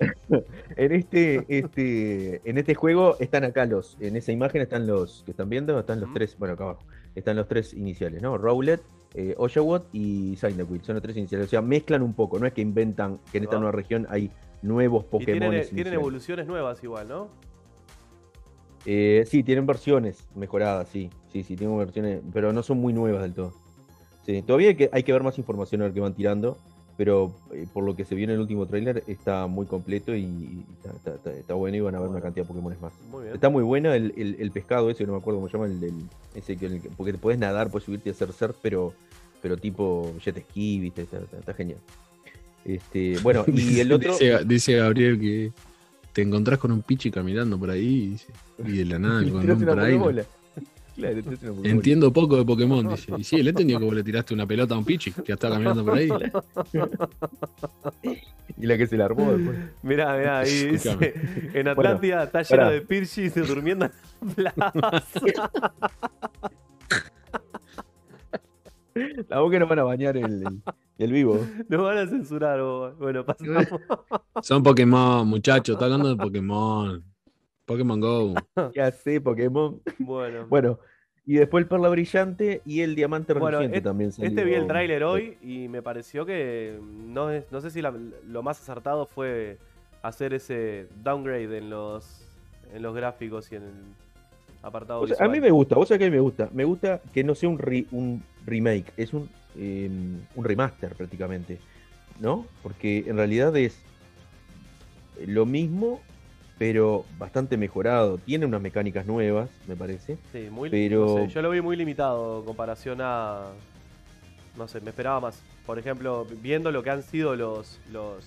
En este, este, en este juego están acá los, en esa imagen están los que están viendo, están los tres, bueno acá abajo, están los tres iniciales, ¿no? Rowlet, eh, Oshawott y Cyndaquil, son los tres iniciales, o sea, mezclan un poco, no es que inventan que en esta nueva región hay nuevos Pokémon. tienen, tienen evoluciones nuevas igual, ¿no? Eh, sí, tienen versiones mejoradas, sí, sí, sí, tienen versiones, pero no son muy nuevas del todo. Sí, todavía hay que, hay que ver más información a ver qué van tirando, pero eh, por lo que se vio en el último tráiler está muy completo y, está, bueno y van a ver una cantidad de Pokémon más. Está muy bueno el, pescado ese, no me acuerdo cómo se llama, el, ese que, porque te puedes nadar, puedes subirte a hacer surf, pero, pero tipo jet ski, ¿viste? Está, genial. Este, bueno, y el otro... Dice, Gabriel que te encontrás con un pichi caminando por ahí y, de la nada con un por ahí. Entiendo poco de Pokémon, dice. Y sí, él entendió que vos le tiraste una pelota a un Pichi que estaba caminando por ahí. y la que se la armó después. Mirá, mirá, ahí dice: En Atlántida está lleno de Pirchis durmiendo en la plaza. La boca no van a bañar el, el, vivo. Nos van a censurar, Bueno, pasamos. Son Pokémon, muchachos. Está hablando de Pokémon. Pokémon Go. ya sé, Pokémon. Bueno. Bueno, y después el Perla Brillante y el Diamante bueno, este, también Este vi el tráiler hoy y me pareció que no, no sé si lo más acertado fue hacer ese downgrade en los, en los gráficos y en el apartado A mí me gusta, vos sabés que a mí me gusta. Me gusta que no sea un, un remake, es un, em, un remaster prácticamente, ¿no? Porque en realidad es lo mismo pero bastante mejorado. Tiene unas mecánicas nuevas, me parece. Sí, muy pero... yo lo vi muy limitado en comparación a. No sé, me esperaba más. Por ejemplo, viendo lo que han sido los, los,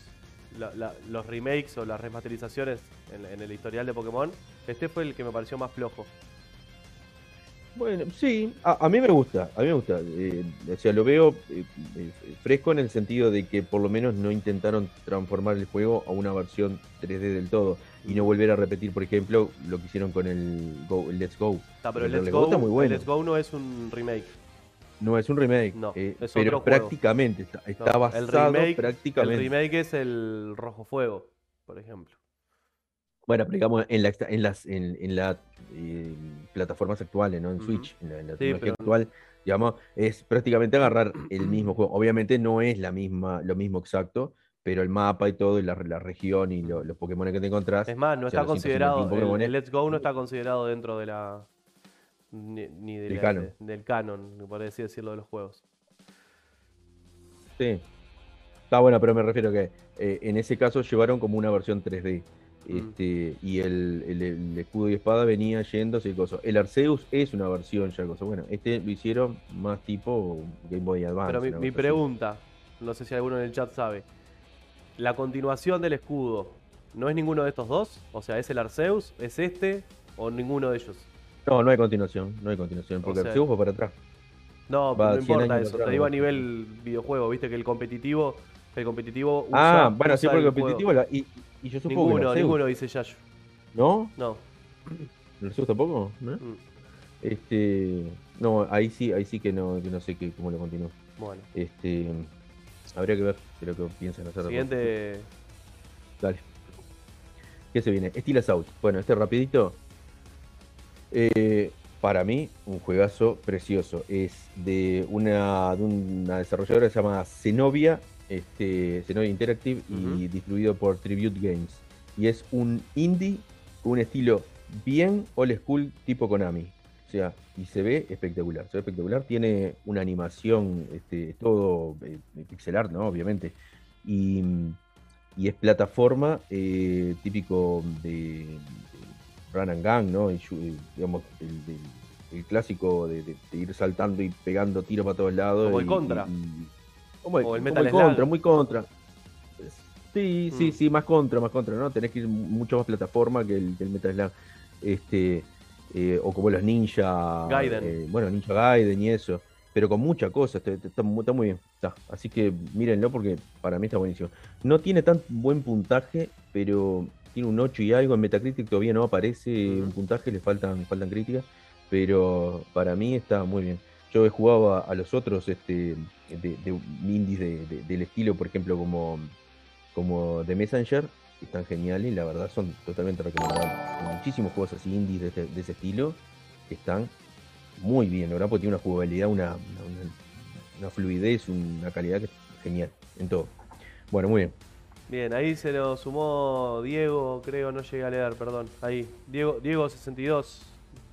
los remakes o las remasterizaciones en, el historial de Pokémon, este fue el que me pareció más flojo. Bueno, sí, a, mí me gusta, a mí me gusta. Eh, o sea, lo veo eh, eh, fresco en el sentido de que por lo menos no intentaron transformar el juego a una versión 3D del todo y no volver a repetir, por ejemplo, lo que hicieron con el, Let's Go. pero el Let's, Go, muy bueno. Let's Go no es un remake. No es un remake, no, pero prácticamente está, está basado el prácticamente. El remake es el Rojo Fuego, por ejemplo. Bueno, aplicamos en, la, en las en, la, eh, plataformas actuales, ¿no? En Switch, en la, tecnología actual, digamos, es prácticamente agarrar el mismo juego. Obviamente no es la misma, lo mismo exacto, pero el mapa y todo, y la, región y los Pokémon que te encontrás. Es más, no está considerado, el, Let's Go no está considerado dentro de la. Ni, del, canon. del canon, por así decirlo, de los juegos. Sí. Está bueno, pero me refiero a que eh, en ese caso llevaron como una versión 3D. Este, y el, escudo y espada venía yendo así cosas. El Arceus es una versión ya cosa. Bueno, este lo hicieron más tipo Game Boy Advance. Pero mi, pregunta, no sé si alguno en el chat sabe. La continuación del escudo, ¿no es ninguno de estos dos? O sea, ¿es el Arceus? ¿Es este? ¿O ninguno de ellos? No, no hay continuación, no hay continuación, porque el Arceus va para atrás. No, no importa eso, te digo a nivel videojuego, viste que el competitivo, el competitivo usa, Ah, bueno, sí, porque el competitivo y, y yo supongo ninguno, ninguno dice Yayo. ¿No? No. ¿El Arceus tampoco? ¿No? Mm. Este, no, ahí sí, ahí sí que no, que no sé qué, cómo lo continúo. Bueno. Este, habría que ver lo que piensan hacer. Siguiente. Dale. ¿Qué se viene? Estilo Out. Bueno, este rapidito. Eh, para mí, un juegazo precioso. Es de una, de una desarrolladora que se llama Zenobia este, Zenobia Interactive y distribuido por Tribute Games. Y es un indie con un estilo bien old school tipo Konami. O sea, y se ve espectacular, se ve espectacular. Tiene una animación, este, todo eh, pixelar, ¿no? Obviamente. Y, es plataforma eh, típico de, Run and Gun, ¿no? Y, digamos, el, clásico de, ir saltando y pegando tiros para todos lados. Como el contra o el Metal muy contra, muy contra. Sí, sí, mm. sí, más contra, más contra, ¿no? Tenés que ir mucho más plataforma que el, Metal Slug. Este, eh, o como los Ninja. Gaiden. Eh, bueno, Ninja Gaiden y eso. Pero con mucha cosa, está, está, muy bien. Así que mírenlo porque para mí está buenísimo. No tiene tan buen puntaje, pero tiene un 8 y algo. En Metacritic todavía no aparece un puntaje, le faltan, faltan críticas. Pero para mí está muy bien. Yo he jugado a, los otros este, de, de indies del estilo, por ejemplo, como, como The Messenger, que están geniales la verdad son totalmente recomendables. muchísimos juegos así indies de, este, ese estilo que están muy bien, ¿verdad? Porque tiene una jugabilidad, una, una, fluidez, una calidad que es genial en todo. Bueno, muy bien. Bien, ahí se lo sumó Diego, creo, no llegué a leer, perdón. Ahí, Diego, Diego 62.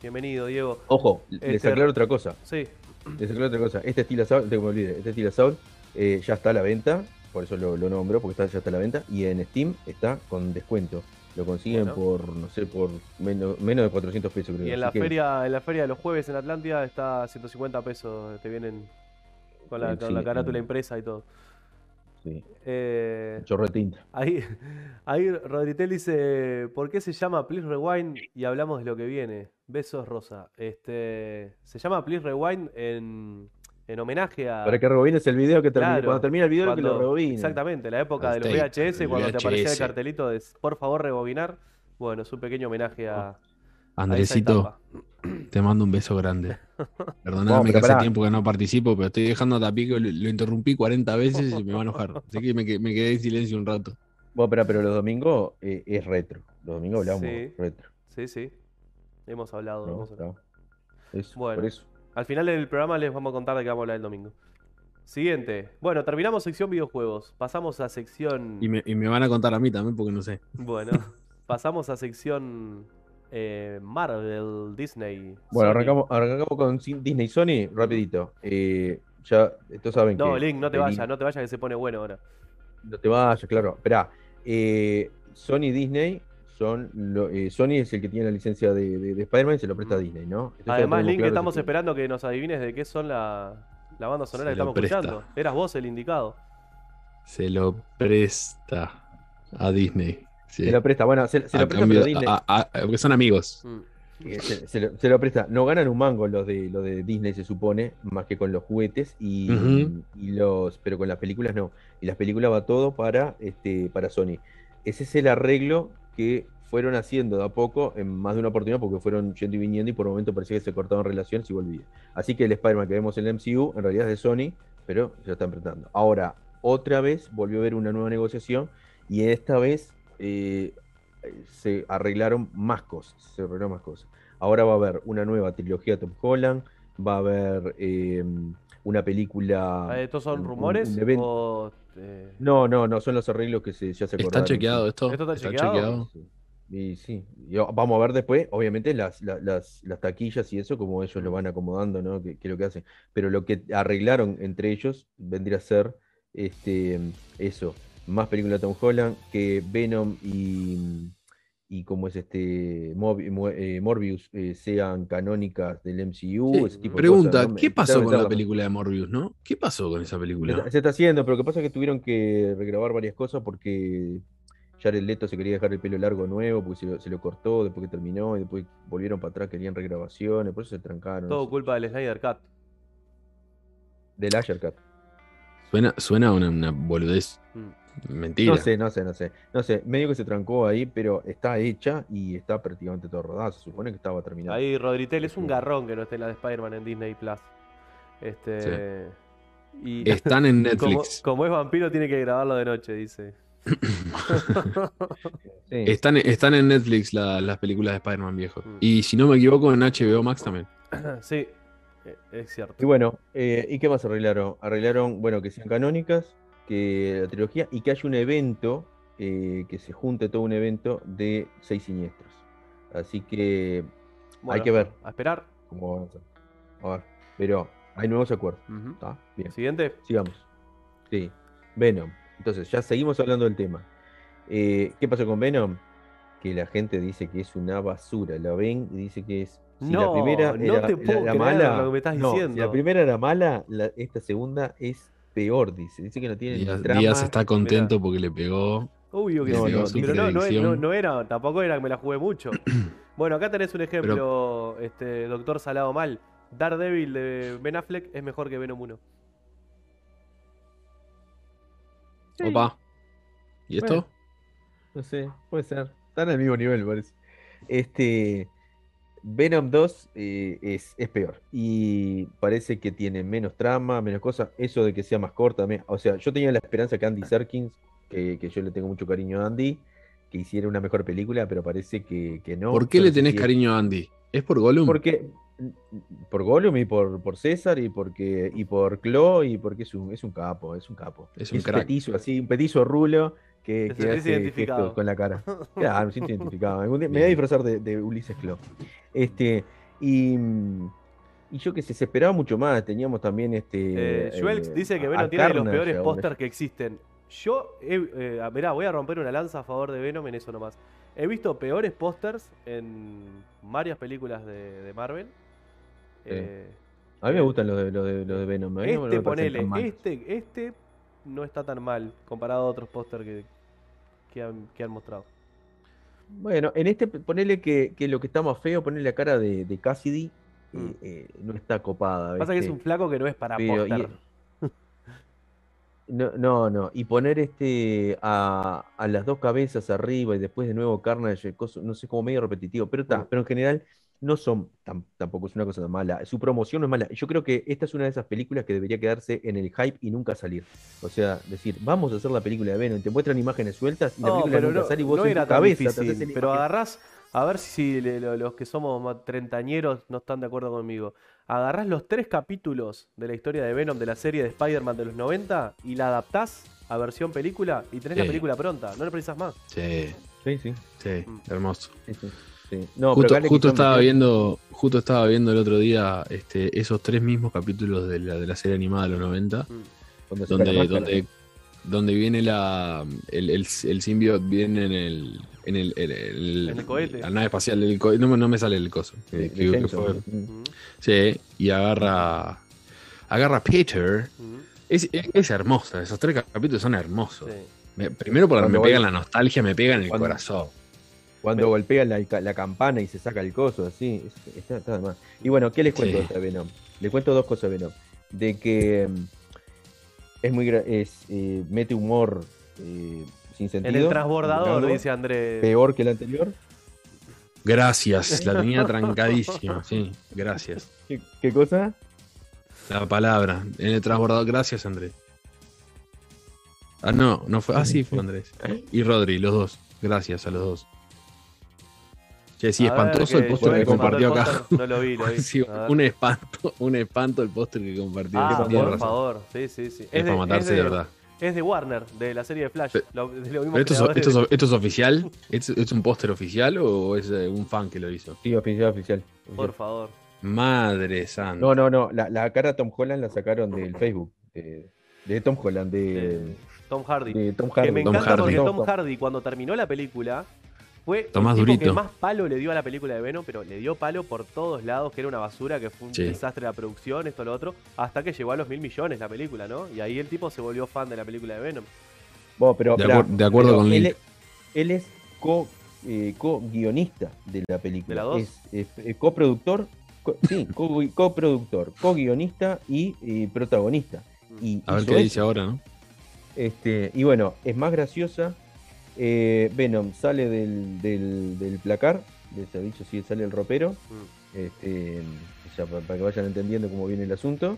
Bienvenido, Diego. Ojo, les este, aclaro otra cosa. Sí. Aclaro otra cosa. Este estilo tengo que olvidar, este estilo Soul eh, ya está a la venta por eso lo, lo nombro, porque está, ya está a la venta. Y en Steam está con descuento. Lo consiguen Bueno. por, no sé, por menos, menos de 400 pesos, creo. Y en la que- feria, en la feria de los jueves en Atlántida está a 150 pesos. Te vienen con la, con sí, la carátula impresa y todo. Sí, Eh, un chorro de tinta. ahí, ahí Rodritel dice, ¿por qué se llama Please Rewind y hablamos de lo que viene? Besos Rosa. Este, se llama Please Rewind en, en homenaje a... Para que rebobines el video que termine. Claro, Cuando termina el video, que lo cuando- rebobine. Exactamente, la época de los VHS, cuando te aparecía el cartelito de por favor rebobinar. Bueno, es un pequeño homenaje a, Andresito, te mando un beso grande. Perdóname que hace tiempo que no participo, pero estoy dejando a Tapico, lo, lo interrumpí 40 veces y me va a enojar. Así que me, que- me quedé en silencio un rato. Bueno, pero, pero los domingos eh, es retro. Los domingos hablamos Sí. retro. Sí, sí. Hemos hablado. ¿no? hemos hablado. Está. Eso, Bueno. por eso. Al final del programa les vamos a contar de qué vamos a hablar el domingo. Siguiente. Bueno, terminamos sección videojuegos. Pasamos a sección. Y me, y me van a contar a mí también porque no sé. Bueno, pasamos a sección eh, Marvel, Disney. Bueno, Sony. arrancamos, arrancamos con Disney y Sony, rapidito. Eh, ya, todos saben No, que... Link, no te vayas, no te vayas que se pone bueno ahora. No te vayas, claro. Esperá. Eh, Sony y Disney son... lo- eh, Sony es el que tiene la licencia de, de- de Spider-Man y se lo presta a Mm. Disney, ¿no? Esto Además, Link, claro, estamos que- esperando que nos adivines de qué son la, la banda sonora Se que estamos presta. escuchando. Eras vos el indicado. Se lo presta a Disney. Sí. Se lo presta, bueno, se, se A lo presta, cambio- pero Disney... a- a- a- porque son amigos. Mm. Eh, Se, se lo, se lo presta. No ganan un mango los de, los de Disney, se supone, más que con los juguetes y, los, pero con las películas no. Y las películas va todo para, este, para Sony. Ese es el arreglo que fueron haciendo de a poco en más de una oportunidad porque fueron yendo y viniendo y por un momento parecía que se cortaban relaciones y volvían. Así que el Spider-Man que vemos en el MCU en realidad es de Sony, pero ya están apretando. Ahora, otra vez volvió a haber una nueva negociación y esta vez eh, se arreglaron más cosas. Se arreglaron más cosas. Ahora va a haber una nueva trilogía Tom Holland, va a haber eh, una película. Ah, ¿Estos son un- rumores? un evento- o, eh, No, no, no, son los arreglos que se, ya se ¿Está chequeado esto? ¿Esto está chequeado? Sí. Y sí, y vamos a ver después, obviamente, las, la- las, las taquillas y eso, como ellos lo van acomodando, ¿no? Que, que es lo que hacen. Pero lo que arreglaron entre ellos vendría a ser este, eso, más película de Tom Holland que Venom y, y como es este Mobi- eh, Morbius eh, sean canónicas del MCU, Sí, ese tipo de Pregunta, cosas, ¿no? ¿qué pasó con la película de Morbius, no? ¿Qué pasó con esa Se película? está- se está haciendo, pero lo que pasa es que tuvieron que regrabar varias cosas porque Jared Leto se quería dejar el pelo largo nuevo, porque se lo, se lo cortó después que terminó, y después volvieron para atrás, querían regrabaciones, por eso se trancaron. todo no sé. culpa del Snyder Cut. Del Asher Cut. Suena, suena una, una boludez. Mm. Mentira. No sé, no sé, no sé. No sé, medio que se trancó ahí, pero está hecha y está prácticamente todo rodado. Se supone que estaba terminado. Ahí Rodritel es un garrón que no esté la de Spider-Man en Disney Plus. Este. Y Están en Netflix. como es vampiro, tiene que grabarlo de noche, dice. Sí. Están, están en Netflix la- las películas de Spider-Man viejo. Mm. Y si no me equivoco, en HBO Max también. sí, eh, es cierto. Y bueno, eh, ¿y qué más arreglaron? Arreglaron, bueno, que sean canónicas, que la trilogía, y que haya un evento, eh, que se junte todo un evento de seis siniestros. Así que Bueno, que ver. A esperar. ¿Cómo van a ver, pero hay nuevos acuerdos. Ujú. ¿Está? Bien. Siguiente. Sigamos. Sí. Venom. Entonces, ya seguimos hablando del tema. Eh, ¿Qué pasó con Venom? Que la gente dice que es una basura. La ven y dice que es. Si la No, primera no era te puedo la, la creer mala. lo que me estás no, si diciendo. la primera era mala, la- esta segunda es peor, dice. Dice que no tiene ni Díaz, trama. Díaz está contento porque le pegó. Obvio que No, sí. no, pero no, no, predicción. no- no era, tampoco era que me la jugué mucho. bueno, acá tenés un ejemplo, este Doctor Salado Mal. Daredevil de Ben Affleck es mejor que Venom 1. Sí. Opa. ¿Y esto? Bueno. No sé, puede ser. Están al mismo nivel, parece. Este. Venom 2 eh, es, es peor. Y parece que tiene menos trama, menos cosas. Eso de que sea más corta. me- O sea, yo tenía la esperanza que Andy Serkins, que, que yo le tengo mucho cariño a Andy, que hiciera una mejor película, pero parece que, que no. ¿Por qué le tenés es- cariño a Andy? ¿Es por Gollum? Porque. Por Gollum y por, por César y porque y por Clo y porque es un, es un capo, es un capo. Es un crack. petizo así, un petizo rulo que, que hace identificado. gestos con la cara. Claro, me siento identificado. Algún día me voy a disfrazar de, de Ulises Clo. Este, y, y yo que sé, se esperaba mucho más. Teníamos también este. Eh, eh, dice que Venom tiene de los peores pósters que existen. Yo, eh, mirá, voy a romper una lanza a favor de Venom en eso nomás. He visto peores pósters en varias películas de, de Marvel. Eh, A mí me gustan los de, los de, los de Venom. no este, parecen ponele, este, este no está tan mal comparado a otros pósters que, que, han, que han mostrado. Bueno, en este ponele que, que lo que está más feo, ponele la cara de, de Cassidy, eh, Mm. eh, no está copada. Pasa que es ¿viste? un flaco que no es para Pero, y-. No, no, no. Y poner este a, a las dos cabezas arriba y después de nuevo Carnage, no sé, como medio repetitivo. Pero está, Mm. pero en general no son, tam- tampoco es una cosa tan mala. Su promoción no es mala. Yo creo que esta es una de esas películas que debería quedarse en el hype y nunca salir. O sea, decir, vamos a hacer la película de Venom, te muestran imágenes sueltas y la No, película pero nunca no, sale y vos no en era tu tan cabeza te difícil, la pero agarrás, a ver si le- lo- los que somos más treintañeros no están de acuerdo conmigo. Agarrás los tres capítulos de la historia de Venom de la serie de Spider-Man de los 90 y la adaptás a versión película y tenés la película pronta, no le precisas más. Sí, Sí, sí, sí, Mm. hermoso. sí, sí, sí. No, pero Justo, le justo estaba viendo, justo estaba viendo el otro día este, esos tres mismos capítulos de la, de la serie animada de los 90, cuando saca la donde, máscara. donde, donde viene la el, el, el symbiote viene en el en el, el- el- En el cohete. la nave espacial, el co- no, me- no me sale el coso. de- que- fue- Mm. Mm, sí, y agarra agarra a Peter. mm, Es, es, es hermosa, esos tres capítulos son hermosos. sí. Me- primero porque Cuando me pegan voy- la nostalgia, me pegan el cuando- corazón. Cuando golpea la, la campana y se saca el coso, así, es- está, está más. Y bueno, ¿qué les cuento Sí. de Venom? Les cuento dos cosas de Venom. De que mm, es muy gra- es, eh, mete humor eh, sin En sentido. el transbordador, dice Andrés. Peor que el anterior. Gracias, la tenía trancadísima, sí, gracias. ¿Qué, qué cosa? La palabra, en el transbordador, gracias Andrés. Ah, no, no fue, ah, sí, fue Andrés. Y Rodri, los dos, gracias a los dos. Che, sí, A ver, espantoso el que- póster que me compartió acá. No lo vi, lo vi. Sí, un espanto, un espanto el póster que compartió. Ah, por razón. favor. Sí, sí, sí. Es, para matarse de, verdad. Es de Warner, de la serie de Flash. Lo- de los mismos ¿Pero esto es, creadores esto es- de- esto es oficial? ¿Es, es un póster oficial o es eh, un fan que lo hizo? Sí, oficial, oficial. Por favor. Madre santa. No, no, no. La, la cara de Tom Holland la sacaron del Facebook. De, de Tom Holland, de, de Tom Hardy. de Tom Que Hardy. me Tom encanta Hardy. porque Tom- Hardy, cuando terminó la película, fue Tomás el tipo que más palo le dio a la película de Venom, pero le dio palo por todos lados, que era una basura, que fue un Sí. desastre la producción, esto, lo otro, hasta que llegó a los mil millones la película, ¿no? Y ahí el tipo se volvió fan de la película de Venom. Bueno, pero, De acuerdo pero con él, Link. él es co, eh, co-guionista de la película. ¿De la dos? Es, es, coproductor, co- sí, co- coproductor, co-guionista y, eh, protagonista. Y A ver qué eso. dice ahora, ¿no? Este, y bueno, es más graciosa. Eh, Venom sale del, del, del placar, de ese dicho, sí, sale el ropero. Mm. Este, ya pa- para, que vayan entendiendo cómo viene el asunto,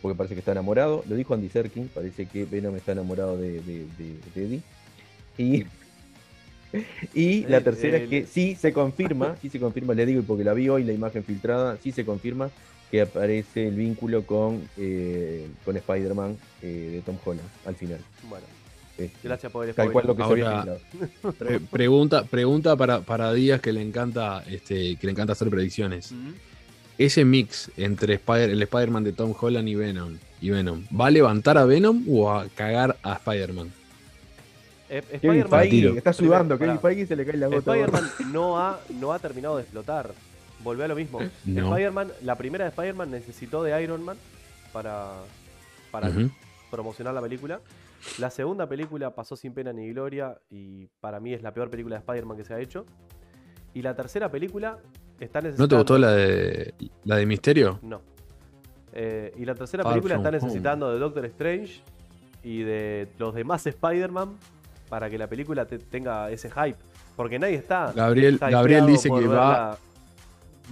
porque parece que está enamorado. Lo dijo Andy Serkin, parece que Venom está enamorado de, de, de- de Eddie. Y, y la El- tercera el- es que sí se confirma, sí se confirma, le digo porque la vi hoy, la imagen filtrada, sí se confirma que aparece el vínculo con, eh, con Spider-Man eh, de Tom Holland al final. Bueno, gracias por el Tal cual lo que se Ahora-. Pre- pregunta pregunta para, para Díaz que le encanta este que le encanta hacer predicciones. Ese mix entre Spider- el Spider-Man de Tom Holland y Venom, y Venom, ¿va a levantar a Venom o a cagar a Spider-Man? Eh, Kevin Spider-Man- Feige, está sudando, Kevin. Feige se le cae la gota. Spider-Man no ha, no ha terminado de explotar. Volvió a lo mismo. No. Spider-Man, la primera de Spider-Man necesitó de Iron Man para, para promocionar la película. La segunda película pasó sin pena ni gloria y para mí es la peor película de Spider-Man que se ha hecho. Y la tercera película está necesitando... ¿No te gustó la de la de Misterio? No. Eh, y la tercera Far película está Home. necesitando de Doctor Strange y de los demás Spider-Man para que la película te- tenga ese hype. Porque nadie está. Gabriel, Gabriel dice que va,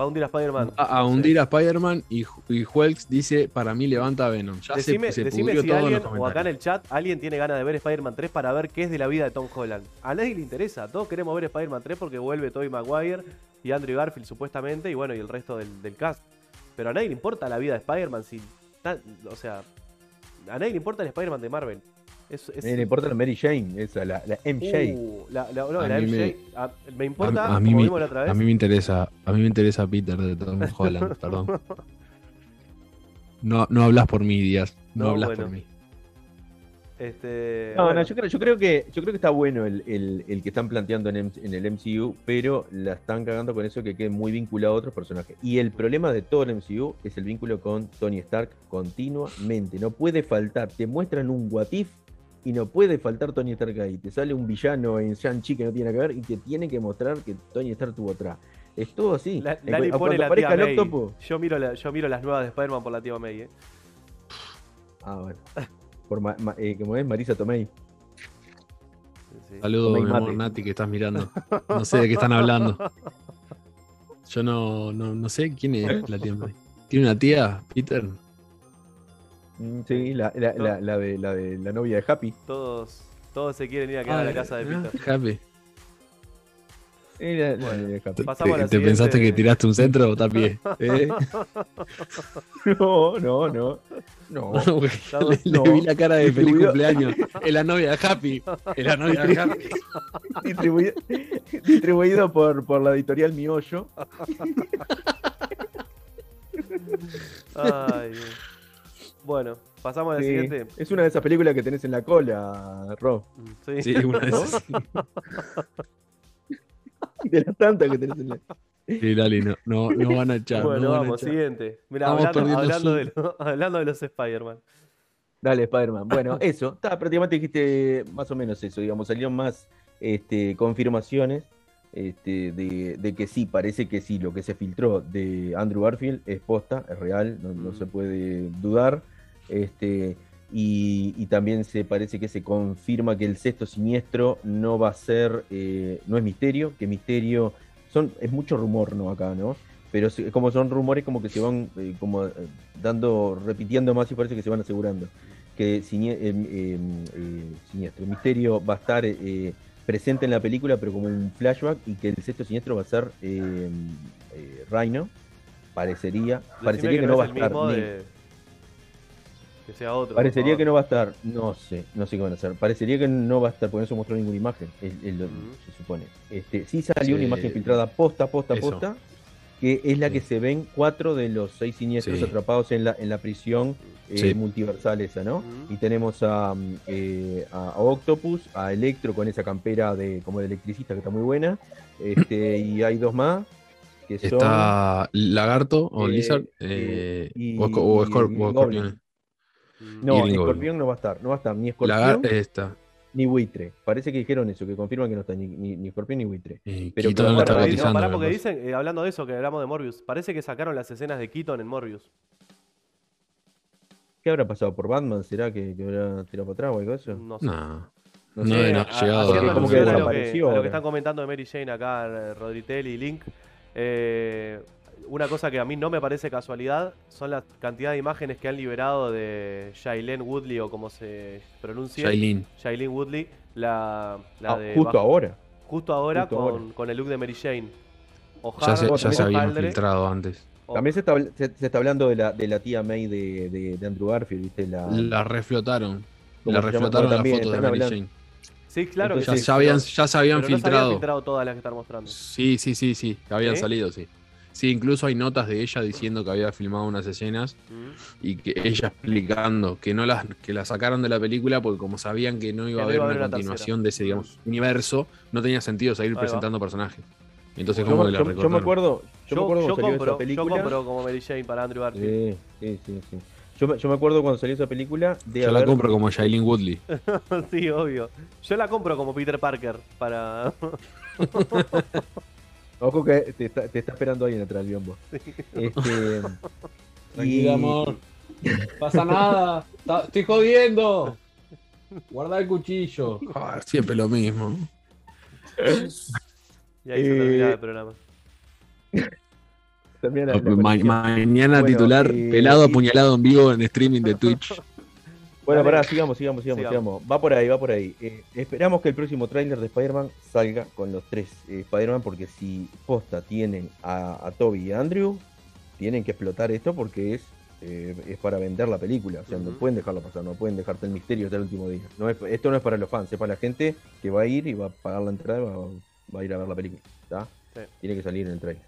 va a hundir a Spider-Man. a, a hundir a Spider-Man y, y Hulk dice para mí levanta a Venom. Ya se- Decime, se, decime pudrió si alguien o acá en el chat alguien tiene ganas de ver Spider-Man 3 para ver qué es de la vida de Tom Holland. A nadie le interesa. Todos queremos ver Spider-Man 3 porque vuelve Tobey Maguire y Andrew Garfield supuestamente y bueno, y el resto del, del cast. Pero a nadie le importa la vida de Spider-Man si... O sea, a nadie le importa el Spider-Man de Marvel. Es, es- Eh, le importa la Mary Jane, esa, la, la MJ. Uh, la, la- no, A la mí MJ, me- a- me importa, a, a mí, como me- vimos la otra vez. a mí me interesa, a mí me interesa Peter de Tom Holland, perdón. No, no hablas por mí, Díaz. No, No, hablas bueno. por mí. Este, No, bueno, no, yo creo, yo creo que yo creo que está bueno el, el- el que están planteando en, M- en el MCU, pero la están cagando con eso que quede muy vinculado a otros personajes. Y el problema de todo el MCU es el vínculo con Tony Stark continuamente. No puede faltar. Te muestran un what if y no puede faltar Tony Stark ahí. Te sale un villano en Shang-Chi que no tiene nada que ver y te tiene que mostrar que Tony Stark tuvo atrás. Es todo así. La- pone la tía May. Yo miro, la- yo miro las nuevas de Spider-Man por la tía May. ¿eh? Ah, bueno. Por ma- ma- eh, como es Marisa Tomei. Sí. Saludos, mi amor. Nati, que estás mirando. No sé de qué están hablando. Yo no, no, no sé quién es la tía. May. ¿Tiene una tía, Peter? Mm, Sí, la, la- la- la de, la de la novia de Happy. Todos, todos se quieren ir a quedar a la casa de Peter. Happy. Bueno. de Happy. ¿Te, pensaste que tiraste un centro o tapié? ¿Eh? No, no, no. No. le, le No. vi la cara de feliz cumpleaños. Es la novia de Happy. Es la novia de Happy. Distribuido, distribuido por, por la editorial Miollo. Ay, Dios. Bueno, pasamos a la Sí, siguiente. es una de esas películas que tenés en la cola, Rob. Sí. Sí, una de esas. De las tantas que tenés en la Sí, Lali, no, no, no van a echar. Bueno, no van a vamos, echar. siguiente. Estamos hablando, hablando, de lo- hablando de los Spider-Man. Dale, Spider-Man. Bueno, eso. Está, prácticamente dijiste más o menos eso, digamos. Salieron más este, confirmaciones este, de, de que sí, parece que sí, lo que se filtró de Andrew Garfield es posta, es real, no, no se puede dudar. Este, y, y también se parece que se confirma que el sexto siniestro no va a ser, eh, no es misterio, que misterio son, es mucho rumor, ¿no? Acá, ¿no? Pero como son rumores como que se van eh, como eh, dando, repitiendo más y parece que se van asegurando. Que Sinie- eh, eh, eh, Siniestro, Misterio va a estar presente en la película, pero como un flashback, y que el sexto siniestro va a ser eh, eh, Rhino. Parecería, Decime parecería que, no va a estar. de- Que sea otro. Parecería que no va a estar, no sé, no sé qué van a hacer. Parecería que no va a estar, porque no se mostró ninguna imagen, se supone. Este, sí salió una imagen filtrada posta, posta, Eso. posta, que es la Sí. que se ven cuatro de los seis siniestros Sí. atrapados en la, en la prisión eh, Sí. multiversal esa, ¿no? Y tenemos a, mm, eh, a Octopus, a Electro con esa campera de como de electricista que está muy buena, este, y hay dos más que son... Está Lagarto o Eh, Lizard eh, eh, y- o, o y- o. Mm. No. Escorpión no va a estar, no va a estar ni Escorpión Lagar esta. Ni Buitre. Parece que dijeron eso, que confirman que no está ni, ni, ni Escorpión ni Buitre. Eh, Pero Keaton que está aparte- no, pará, porque dicen, eh, hablando de eso que hablamos de Morbius, parece que sacaron las escenas de Keaton en Morbius. ¿Qué habrá pasado por Batman? ¿Será que, que habrá tirado para atrás o algo de eso? No sé. No. No No sé. deben a- haber llegado a- como que a lo desapareció a lo que están comentando de Mary Jane acá, eh, Rodritelli y Link. eh, una cosa que a mí no me parece casualidad son la cantidad de imágenes que han liberado de Shailene Woodley o como se pronuncia. Shailene. Shailene Woodley, la, la Ah, de justo bajo- ahora. justo ahora justo con, ahora. con el look de Mary Jane. Ya Ojalá, se, ya se habían filtrado antes. También se está, se, se está hablando de la, de la tía May de, de, de Andrew Garfield, ¿viste? La, La reflotaron. ¿Cómo La reflotaron también fotos de Mary hablando- Jane. Sí, claro que Ya, sí. se habían, ya se habían pero no se habían filtrado. filtrado todas las que están mostrando. Sí, sí, sí, sí. Habían ¿Sí? salido, sí. Sí, incluso hay notas de ella diciendo que había filmado unas escenas Mm. y que ella explicando que no las que la sacaron de la película porque como sabían que no iba a haber a una continuación de ese digamos universo, no tenía sentido seguir Ahí va. presentando personajes. Entonces Yo, como me- que la yo- yo me acuerdo, yo, me acuerdo yo cuando salió compro, esa película. yo compro como Mary Jane para Andrew Garfield. Sí, sí, sí, sí. Yo, me- yo me acuerdo cuando salió esa película de Yo la compro como Shailene Woodley. Sí, obvio. Yo la compro como Peter Parker para. Ojo que te está, te está esperando alguien atrás, Biombo. Este, Tranquila, amor. pasa nada. estoy jodiendo. Guarda el cuchillo. Ah, siempre lo mismo. Y ahí se Eh, termina el programa. termina la- la Ma- conexión. mañana Bueno, titular, eh, pelado y- apuñalado en vivo en streaming de Twitch. Bueno, Dale. pará, sigamos, sigamos, sigamos, Sigamos. sigamos. Va por ahí, va por ahí. Eh, esperamos que el próximo tráiler de Spider-Man salga con los tres eh, Spider-Man, porque si posta tienen a, a Toby y a Andrew, tienen que explotar esto porque es, eh, es para vender la película. O sea, no pueden dejarlo pasar, no pueden dejarte el misterio hasta el último día. No es, esto no es para los fans, es para la gente que va a ir y va a pagar la entrada y va, va a ir a ver la película. Sí. Tiene que salir en el trailer.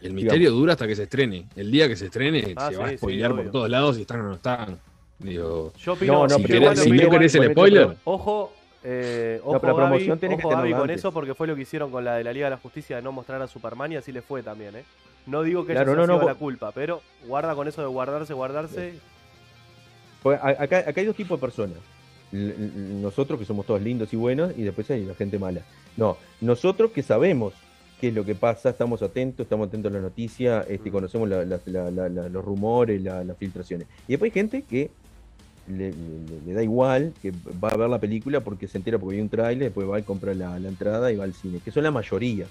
Y el misterio dura hasta que se estrene. El día que se estrene Ah, se va a spoilear por todos lados si están o no están. Digo, Yo opino, No, no, si querés- igual si no querés el pero- spoiler, Ojo, eh, ojo, No, pero la Gaby, promoción tenés que ojo, Gaby tenerlo con antes. eso porque fue lo que hicieron con la de la Liga de la Justicia de no mostrar a Superman y así le fue también, ¿eh? No digo que Claro, eso no, no, la culpa, pero guarda con eso de guardarse, guardarse. Pues acá, acá hay dos tipos de personas. Nosotros que somos todos lindos y buenos y después hay la gente mala. No, nosotros que sabemos qué es lo que pasa, estamos atentos, estamos atentos a las noticias, este, Mm. conocemos la- la- la- la- la- los rumores, la- las filtraciones. Y después hay gente que le, le- le da igual, que va a ver la película porque se entera porque hay un tráiler, después va y compra la, la entrada y va al cine, que son la mayoría.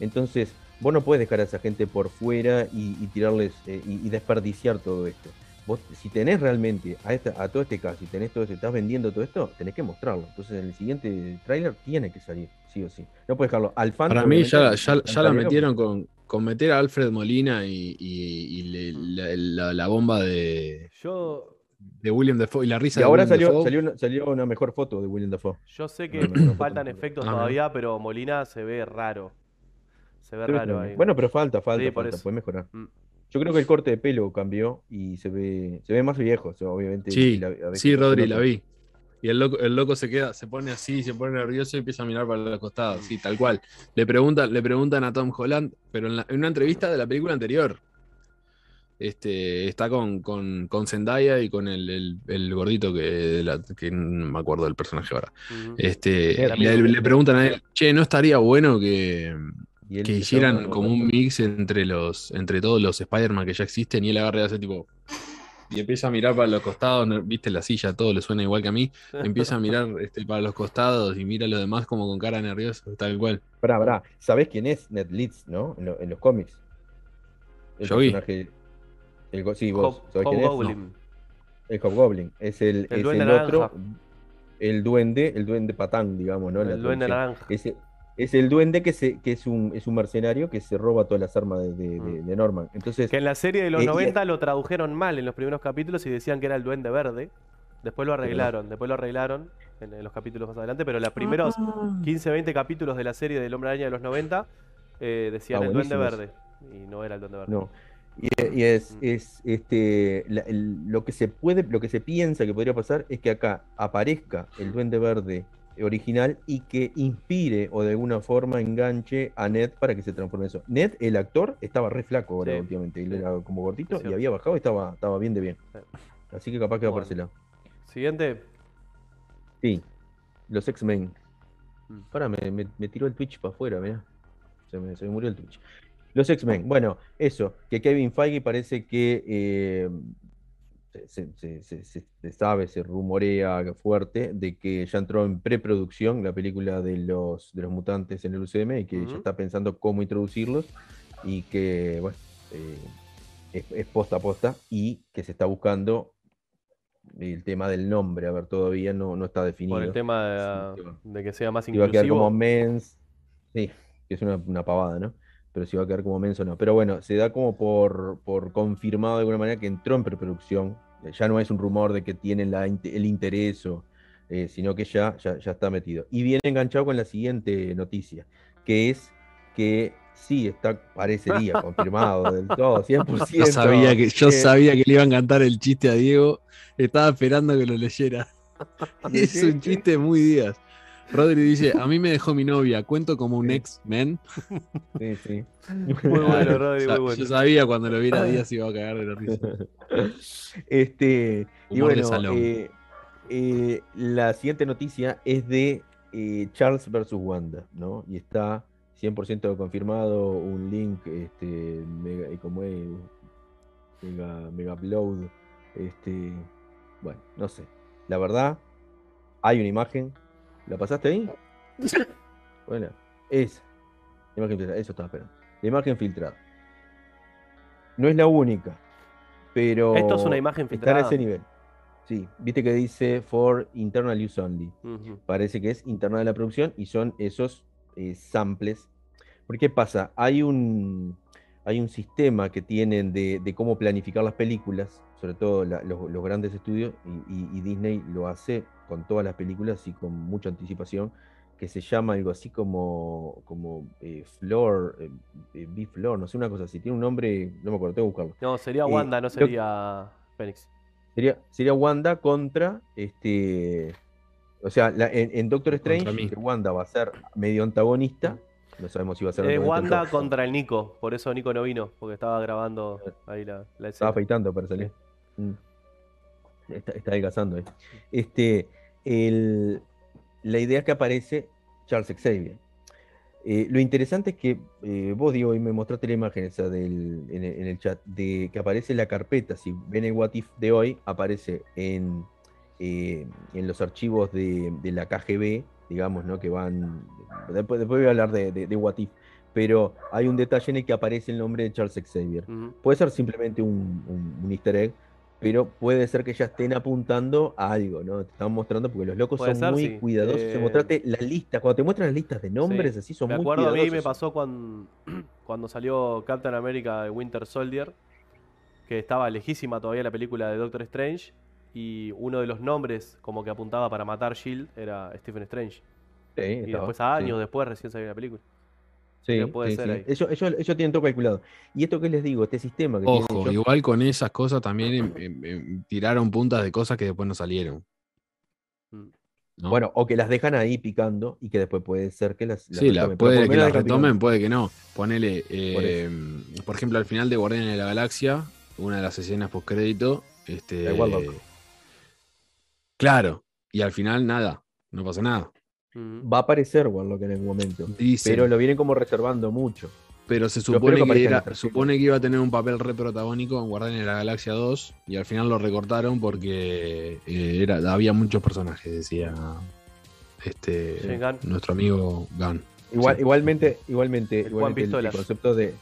Entonces, vos no puedes dejar a esa gente por fuera y, y tirarles eh, y, y desperdiciar todo esto. Vos, si tenés realmente a, esta- a todo este caso, si tenés todo esto, estás vendiendo todo esto, tenés que mostrarlo. Entonces, en el siguiente tráiler tiene que salir, sí o sí. No puedes dejarlo al fan. para mí ya, ya, ya la metieron con, con meter a Alfred Molina y, y- y le- la, la- la bomba de, Yo, de William Defoe y la risa Y de ahora William salió, Dafoe. salió, una, salió una mejor foto de William Dafoe. yo sé que No, faltan efectos Ah, todavía, pero Molina se ve raro. Se ve raro ahí. Bueno, pero falta, falta, Sí, falta, puede mejorar. Mm. Yo creo que el corte de pelo cambió y se ve, se ve más viejo, o sea, obviamente. Sí, la- sí, Rodri, la vi. Y el loco, el loco se queda, se pone así, se pone nervioso y empieza a mirar para los costados, sí, tal cual. Le preguntan, le preguntan a Tom Holland, pero en, la- en una entrevista de la película anterior. Este, está con, con, con Zendaya y con el, el- el gordito que, de la- que no me acuerdo del personaje ahora. Este, le, preguntan a él, che, ¿no estaría bueno que, que hicieran como un mix entre los, entre todos los Spider-Man que ya existen y él agarra y hace tipo. Y empieza a mirar para los costados, viste la silla, todo le suena igual que a mí. Empieza a mirar este, para los costados y mira a los demás como con cara nerviosa, tal cual. Pará, pará. ¿Sabés quién es Ned Leeds, no? En, lo- en los cómics. El Yo vi. El go- sí, vos. Hob- ¿Sabés quién es? Hobgoblin. El Hobgoblin. Es el, El es duende el naranja. otro. El duende, el duende patán, digamos, ¿no? La El duende naranja. Ese- es el duende que, se, que es, un, es un mercenario que se roba todas las armas de, de- de- Mm. de Norman. Entonces, Que en la serie de los Eh, y- 90 lo tradujeron mal en los primeros capítulos y decían que era el duende verde. Después lo arreglaron, después lo arreglaron en, en los capítulos más adelante, pero los primeros Ah. 15, 20 capítulos de la serie del Hombre Araña de los 90 eh, decían Ah, el duende verde. Y no era el duende verde. No. Y, y es, Mm. es este la- el- lo que se puede, lo que se piensa que podría pasar es que acá aparezca el Duende Verde original y que inspire o de alguna forma enganche a Ned para que se transforme en eso. Ned, el actor, estaba re flaco ahora Sí. últimamente. Él era como gordito y había bajado y estaba, estaba bien de bien. Sí. Así que capaz que va por ese lado. Siguiente. Sí. Los X-Men. Mm. Ahora me, me- me tiró el Twitch para afuera, mirá. Se me, se me murió el Twitch. Los X-Men. Bueno, eso, que Kevin Feige parece que eh, se, se- se- se- se sabe, se rumorea fuerte de que ya entró en preproducción la película de los, de los mutantes en el UCM y que Ujú. ya está pensando cómo introducirlos y que, bueno, eh, es, es posta a posta y que se está buscando el tema del nombre. A ver, todavía no, no está definido. Por el tema de, que va- de que sea más si va a quedar como inclusivo. mens. Sí, que es una, una pavada, ¿no? Pero si va a quedar como mens o no. Pero bueno, se da como por, por confirmado de alguna manera que entró en preproducción. Eh, Ya no es un rumor de que tienen la el interés, o, eh, sino que ya, ya, ya está metido. Y viene enganchado con la siguiente noticia, que es que sí, está, parecería confirmado del todo, 100%. Yo sabía que, yo eh, sabía que le iba a encantar el chiste a Diego. Estaba esperando que lo leyera. ¿De Es un chiste muy días. Rodri dice, a mí me dejó mi novia, cuento como un Sí. ex-men. Sí, sí. Muy bueno, Rodri, muy Yo bueno. sabía cuando lo viera Díaz iba a cagar de la risa. Este, y Humor bueno, eh, eh, la siguiente noticia es de eh, Charles versus Wanda, ¿no? Y está 100% confirmado un link, este, mega, como es, mega, mega upload, este, bueno, no sé. La verdad, hay una imagen. ¿La pasaste ahí? Bueno, esa. La imagen filtrada, eso estaba esperando. La imagen filtrada. No es la única, pero Esto es una imagen está en filtrada. ese nivel. Sí, viste que dice for internal use only. Parece que es interna de la producción y son esos eh, samples. Porque ¿qué pasa? Hay un, hay un sistema que tienen de, de cómo planificar las películas, sobre todo la- los, los grandes estudios, y, y- y Disney lo hace con todas las películas y con mucha anticipación, que se llama algo así como, como eh, Floor, eh, eh, B-Floor, no sé, una cosa así. Tiene un nombre, no me acuerdo, tengo que buscarlo. No, sería Eh, Wanda, no lo- sería Fénix. Sería, sería Wanda contra este. O sea, la- en, en Doctor Strange, que Wanda va a ser medio antagonista. No sabemos si va a ser Es Wanda contra el Nico. Por eso Nico no vino. Porque estaba grabando ahí la, la Estaba escena. afeitando para salir. Mm. Está, está adelgazando ahí. Este, el- la idea es que aparece Charles Xavier. Eh, lo interesante es que eh, vos, Diego, y me mostraste la imagen esa del, en, el, en el chat, de que aparece la carpeta. Si ven el What If de hoy, aparece en, eh, en los archivos de, de la KGB, digamos, ¿no? Que van. Después, después voy a hablar de, de, de What If, pero hay un detalle en el que aparece el nombre de Charles Xavier. Puede ser simplemente un, un- un easter egg, pero puede ser que ya estén apuntando a algo, ¿no? Te están mostrando porque los locos Puede son ser, muy sí. cuidadosos. Eh, la lista, cuando te muestran las listas de nombres, Sí. así son Me muy acuerdo, a mí cuidadosos. me pasó cuando, cuando salió Captain America de Winter Soldier, que estaba lejísima todavía la película de Doctor Strange, y uno de los nombres como que apuntaba para matar Shield era Stephen Strange. Sí, Y estaba, después, a años después, recién salió la película. Sí, que puede sí, ser sí. ahí. Ellos, ellos- ellos tienen todo calculado. Y esto que les digo, este sistema que tienen Ojo, ellos- igual con esas cosas también em- em- em, tiraron puntas de cosas que después no salieron. Mm. ¿no? Bueno, o que las dejan ahí picando y que después puede ser que las, las Sí, la, retomen, puede que menos la dejan retomen, picando. puede que no. Ponele, Por eh, por ejemplo, al final de Guardianes de la Galaxia, una de las escenas post crédito, este, claro, y al final nada, no pasa nada. Va a aparecer Warlock en algún momento. Dicen, Pero pero, lo vienen como reservando mucho. se espero supone que que, era- supone que iba a tener un papel re protagónico en Guardianes de la Galaxia 2 y al final lo recortaron porque eh, era, había muchos personajes, decía este Sí, nuestro amigo Gunn. Igual, Sí. igualmente, igualmente, El igualmente el, el concepto de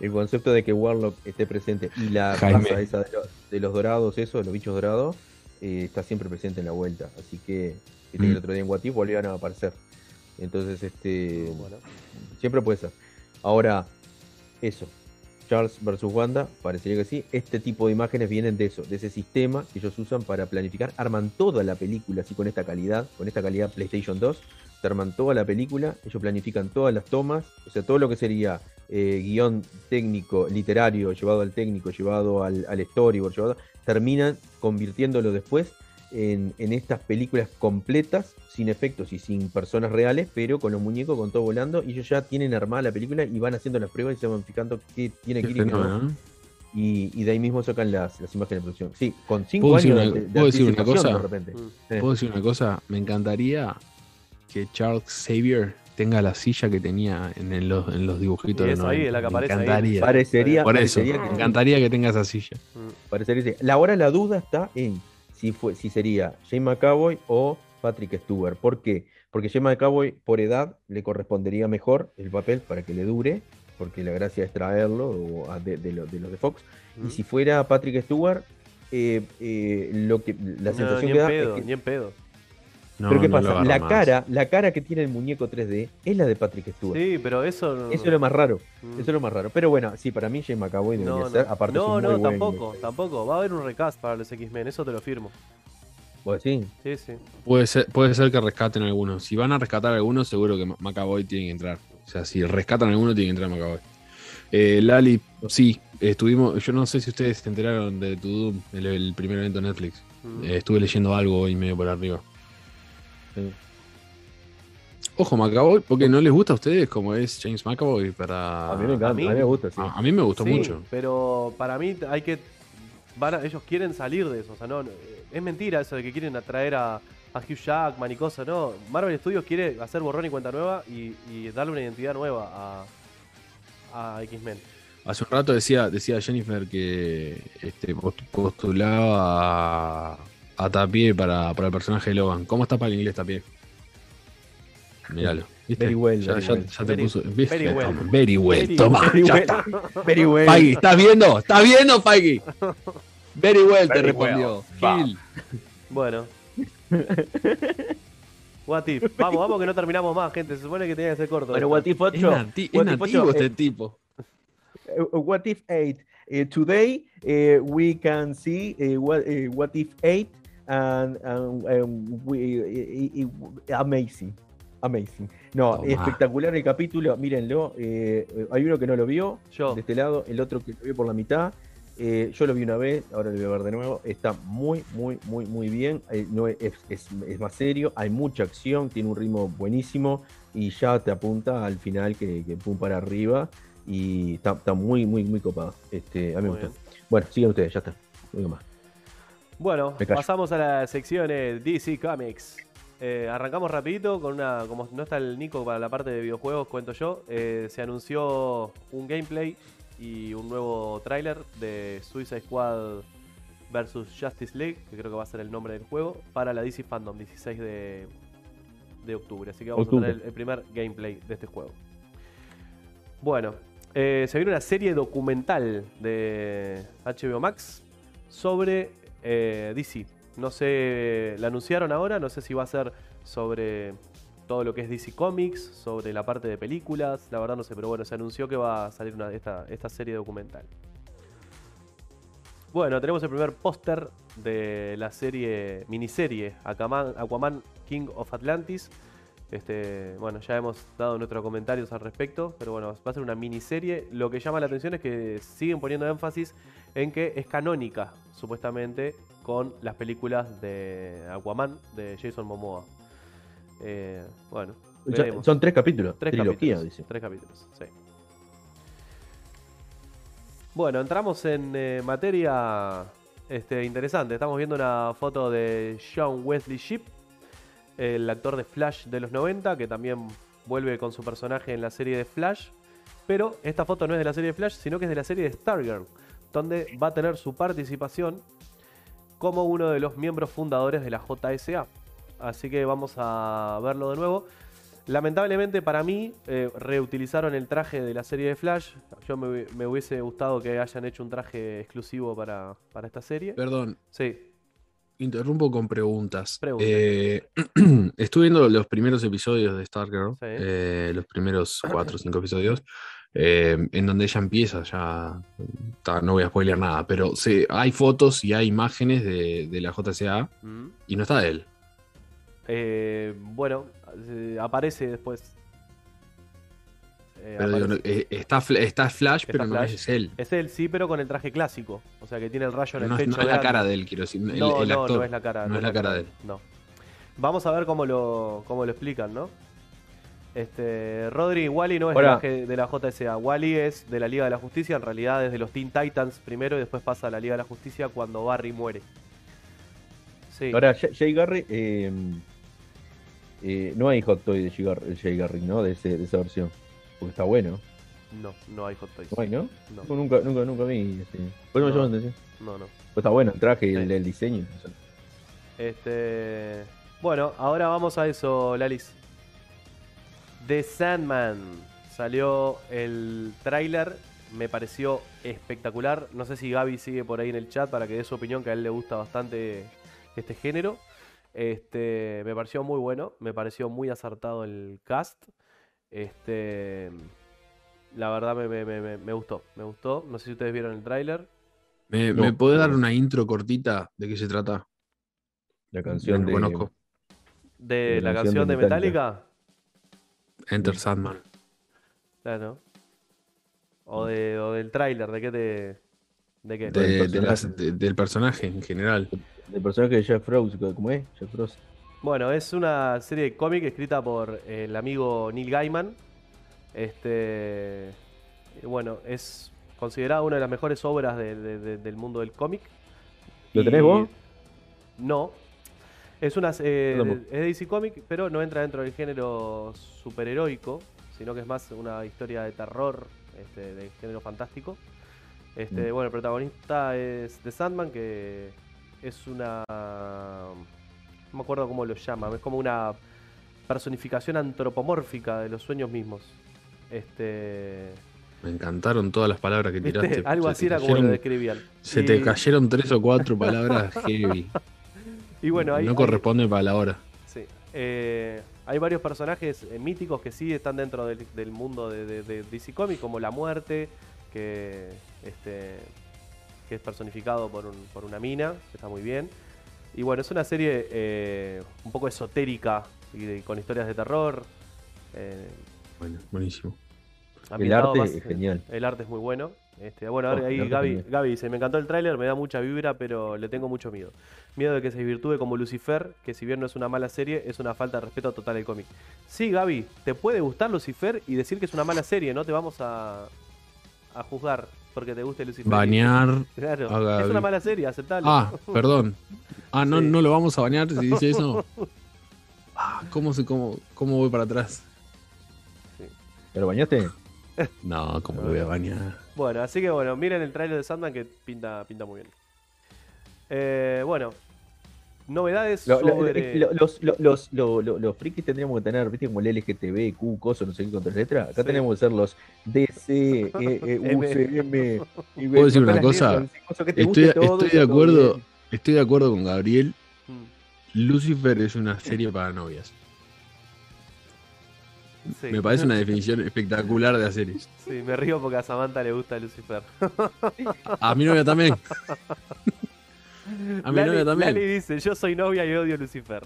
el concepto de que Warlock esté presente y la Jaime. raza esa de, los- de los dorados, eso, de los bichos dorados, eh, está siempre presente en la vuelta. Así que viste que Mm. el otro día en If volvían a aparecer. Entonces, este Bueno. siempre puede ser. Ahora, eso. Charles versus Wanda, parecería que sí. Este tipo de imágenes vienen de eso, de ese sistema que ellos usan para planificar. Arman toda la película así con esta calidad, con esta calidad PlayStation 2. Se arman toda la película, ellos planifican todas las tomas, o sea, todo lo que sería eh, guion técnico, literario, llevado al técnico, llevado al, al storyboard, llevado, terminan convirtiéndolo después en, en estas películas completas, sin efectos y sin personas reales, pero con los muñecos, con todo volando, y ellos ya tienen armada la película y van haciendo las pruebas y se van fijando qué tiene que ir y. Y, y de ahí mismo sacan las, las imágenes de producción. Sí, con cinco ¿Puedo decir años una- de, de puedo decir una cosa? de repente. Mm. ¿Puedo decir una cosa? Me encantaría que Charles Xavier tenga la silla que tenía en, el- los, en los dibujitos. Y de eso ahí, 90. es la que Me aparece ahí. encantaría. Parecería, Por eso, parecería me que, encantaría que tenga esa silla. Mm. parecería. La ahora la duda está en si fue, si sería Jane McAvoy o Patrick Stewart. ¿Por qué? Porque Jane McAvoy, por edad, le correspondería mejor el papel para que le dure, porque la gracia es traerlo o a- de, de lo- de los de Fox. Y si fuera Patrick Stewart, eh, eh, lo que la No, sensación ni que en da pedo, es que ni en pedo. No, pero ¿qué no pasa? La más. cara, la cara que tiene el muñeco 3D es la de Patrick Stewart. Sí, pero eso no. Eso es lo más raro. Mm. Eso es lo más raro. Pero bueno, sí, para mí Jane McAvoy debería No, no. ser. Aparte, no, no, buen- tampoco, tampoco. Va a haber un recast para los X-Men, eso te lo firmo. ¿Vos decís? Sí, sí. Puede ser, puede ser que rescaten algunos. Si van a rescatar algunos, seguro que McAvoy tiene que entrar. O sea, si rescatan alguno, tiene que entrar McAvoy. Eh, Lali, sí, estuvimos. Yo no sé si ustedes se enteraron de To Doom, el, el primer evento de Netflix. Mm. Eh, estuve leyendo algo hoy medio por arriba. Sí. Ojo, McAvoy, porque no les gusta a ustedes como es James McAvoy para. A mí me encanta, a a mí- me gusta, sí. A, a mí me gustó Sí, mucho. Pero para mí hay que. van a- ellos quieren salir de eso. O sea, no, es mentira eso de que quieren atraer a, a Hugh Jackman y cosas. No, Marvel Studios quiere hacer borrón y cuenta nueva y, y darle una identidad nueva a, a X-Men. Hace un rato decía, decía Jennifer que este, post- postulaba a, Tapie para, para el personaje de Logan. ¿Cómo está para el inglés Tapie? Míralo. ¿viste? Very well, ya, very ya- well. ya te Very- puso. ¿viste? very well. Toma, Very well. Very- Toma, Very ya well. está. Very well. Feige, ¿estás viendo? ¿Estás viendo, Feige? Very well, te respondió. well. Gil. Bueno. What if? Vamos, vamos que no terminamos más, gente. Se supone que tenía que ser corto. Bueno. What If Es, 8. nati- es What nativo 8, este eh, tipo. uh, What If 8. Uh, today uh, we can see uh, what, uh, what If 8 and, and, um, we, amazing. Amazing. No, Toma. espectacular el capítulo. Mírenlo. eh, hay uno que no lo vio Yo. de este lado, el otro que lo vio por la mitad. Eh, yo lo vi una vez, ahora lo voy a ver de nuevo. Está muy, muy, muy, muy bien. Eh, no es, es- es más serio, hay mucha acción, tiene un ritmo buenísimo y ya te apunta al final que, que pum para arriba. Y está, está muy, muy, muy copado. Este, a mí me gustó. Bueno, sigan ustedes, ya está. No más. Bueno, pasamos a la sección eh, DC Comics. Eh, arrancamos rapidito con una, como no está el Nico para la parte de videojuegos, cuento yo, eh, se anunció un gameplay y un nuevo tráiler de Suicide Squad versus Justice League, que creo que va a ser el nombre del juego, para la DC Fandom, 16 de, de octubre. Así que vamos Octubre. a tener el, el primer gameplay de este juego. Bueno, eh, se viene una serie documental de HBO Max sobre eh, DC. No sé, la anunciaron ahora, no sé si va a ser sobre todo lo que es DC Comics, sobre la parte de películas, la verdad no sé, pero bueno, se anunció que va a salir esta, serie documental. Bueno, tenemos el primer póster de la serie, miniserie Aquaman King of Atlantis. Este, bueno, ya hemos dado nuestros comentarios al respecto, pero bueno, va a ser una miniserie. Lo que llama la atención es que siguen poniendo énfasis en que es canónica, supuestamente, con las películas de Aquaman de Jason Momoa. Eh, bueno, Ya- son tres capítulos. Tres trilogía, capítulos. dice. Tres capítulos, sí. Bueno, entramos en eh, materia este, interesante. Estamos viendo una foto de Sean Wesley Shipp, el actor de Flash de los 90, que también vuelve con su personaje en la serie de Flash. Pero esta foto no es de la serie de Flash, sino que es de la serie de Stargirl, donde va a tener su participación como uno de los miembros fundadores de la JSA. Así que vamos a verlo de nuevo. Lamentablemente para mí eh, reutilizaron el traje de la serie de Flash. Yo me, me hubiese gustado que hayan hecho un traje exclusivo para, para esta serie. Perdón, Sí, interrumpo con preguntas. Eh, estuve viendo los primeros episodios de Stargirl, Sí. eh, los primeros cuatro o cinco episodios, eh, en donde ella empieza ya. ta, no voy a spoilear nada, pero hay fotos y hay imágenes de, de la JCA Mm. y no está él. Bueno, aparece después. Eh, Pero no, eh, está, está Flash, Está pero no Flash. es él. Es él, sí, pero con el traje clásico. O sea que tiene el rayo en el No, es- pecho. no es la cara de él, quiero decir. El, no, el no, actor. no es la cara. no es la cara de él. No. Vamos a ver cómo lo, cómo lo explican, ¿no? Este, Rodri Wally no es de Ahora- la, G- de la JSA. Wally es de la Liga de la Justicia. En realidad es de los Teen Titans primero y después pasa a la Liga de la Justicia cuando Barry muere. Sí. Ahora, Jay Garrick, eh, eh, no hay hot toy de Jay Gar- Jay Garrick, ¿no? De, ese- de esa versión. Porque está bueno. No, no hay Hot Toys. No hay, ¿no? No, Yo Nunca, nunca, nunca vi. Este. Por me No. llamó la atención. no, no. Pues está bueno el traje y el, Sí. el diseño. o sea. Este, bueno, ahora vamos a eso, Lalis. The Sandman. Salió el tráiler, me pareció espectacular. No sé si Gaby sigue por ahí en el chat para que dé su opinión, que a él le gusta bastante este género. Este, me pareció muy bueno, me pareció muy acertado el cast. Este, la verdad me, me- me- me- gustó, me gustó. No sé si ustedes vieron el tráiler. ¿Me, No. me puede dar una intro cortita de qué se trata? La canción no de. conozco. De La la canción canción de Metallica. Enter Sandman. Claro. O, de, o del tráiler, ¿de qué te...? ¿De qué? Del De- de personaje. las- de- del personaje en general. del personaje de Jeff Rose. ¿Cómo es? Jeff Rose. Bueno, es una serie de cómic escrita por el amigo Neil Gaiman. Este... y Bueno, es considerada una de las mejores obras de- de- de- del mundo del cómic. ¿Lo Y- tenés vos? No. Es una eh, es DC Comic, pero no entra dentro del género superheroico, sino que es más una historia de terror, este, de género fantástico. Este, Mm. bueno, el protagonista es The Sandman, que es una me acuerdo cómo lo llaman, es como una personificación antropomórfica de los sueños mismos. Este, Me encantaron todas las palabras que ¿viste? tiraste. Algo Se así era como lo describían. Se Y- te cayeron tres o cuatro palabras heavy. Y bueno, ahí, no corresponde para la hora. Sí. Eh, hay varios personajes eh, míticos que sí están dentro del, del mundo de, de- de DC Comics, como la muerte, que, este, que es personificado por, un- por una mina, que está muy bien. Y bueno, es una serie eh, un poco esotérica y con historias de terror. eh, Bueno, buenísimo. El arte más- es genial. El arte es muy bueno. Este, bueno, ahora Oh, ahí Gaby. Gaby dice, me encantó el tráiler, me da mucha vibra, pero le tengo mucho miedo. Miedo de que se virtúe como Lucifer, que si bien no es una mala serie, es una falta de respeto total al cómic. Sí, Gaby, te puede gustar Lucifer y decir que es una mala serie, no te vamos a, a juzgar porque te guste Lucifer. Bañar. Claro, a Gaby. es una mala serie, aceptalo. Ah, perdón. Ah, no, Sí. no lo vamos a bañar si dice eso. Ah, ¿cómo, se, cómo, ¿Cómo voy para atrás? ¿Te lo bañaste? No, ¿cómo lo voy a bañar? Bueno, así que bueno, miren el tráiler de Sandman que pinta, pinta muy bien. Eh, bueno, novedades Lo- lo- sobre... lo- los, lo- los, lo- lo- los frikis tendríamos que tener, viste, como el LGTB, Q, coso, no sé qué con tres letras. Acá Sí. tenemos que ser los DC, E, E, U, C, M. y ¿Puedo decir una cosa? letras, Estoy, estoy de acuerdo. bien. Estoy de acuerdo con Gabriel. Mm, Lucifer es una serie para novias. sí. Me parece una definición espectacular de la serie. Sí, me río porque a Samantha le gusta Lucifer. A mi novia también. A mi Lali, novia también. Lali dice, yo soy novia y odio Lucifer.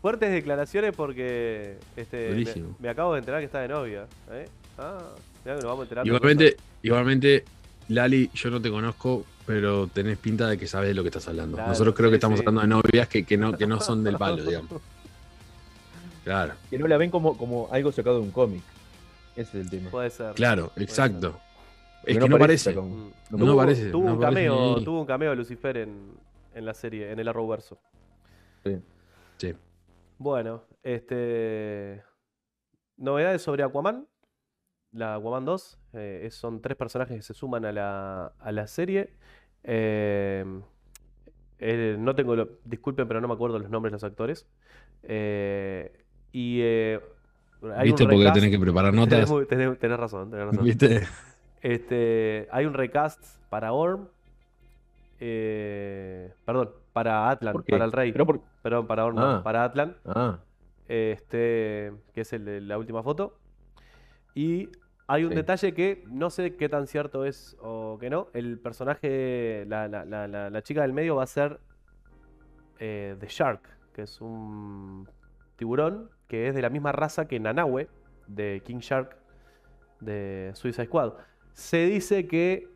Fuertes declaraciones porque este, me, acabo de enterar que está de novia. ¿eh? Ah, mirá que nos vamos a enterar. Igualmente, igualmente, Lali, yo no te conozco, pero tenés pinta de que sabes de lo que estás hablando. Claro, Nosotros creo sí, que estamos sí. hablando de novias que, que no, que no son del palo, digamos. Claro, Que no la ven como, como algo sacado de un cómic. Ese es el tema. Puede ser. claro, exacto. Es que no parece. No tuvo, parece, tuvo no un parece cameo, ni- tuvo un cameo de Lucifer en, en la serie, en el Arrowverso. Sí. Sí. Bueno, este. Novedades sobre Aquaman. La Aquaman 2. eh, es- son tres personajes que se suman a la, a la serie. Eh, eh, no tengo. lo- disculpen, pero no me acuerdo los nombres de los actores. Eh, y. eh, hay ¿Viste? un Porque tenés que preparar notas. Tenés- tenés razón, tenés razón. ¿Viste? Este, hay un recast para Orm. eh, perdón, para Atlan, para el rey. Pero por- Perdón, para Orm, no, Ah. para Atlan. Ah, Este, que es el de la última foto. Y hay un Sí. detalle que no sé qué tan cierto es o que no. El personaje, la, la- la- la- la chica del medio va a ser eh, The Shark, que es un tiburón que es de la misma raza que Nanaue, de King Shark, de Suicide Squad. Se dice que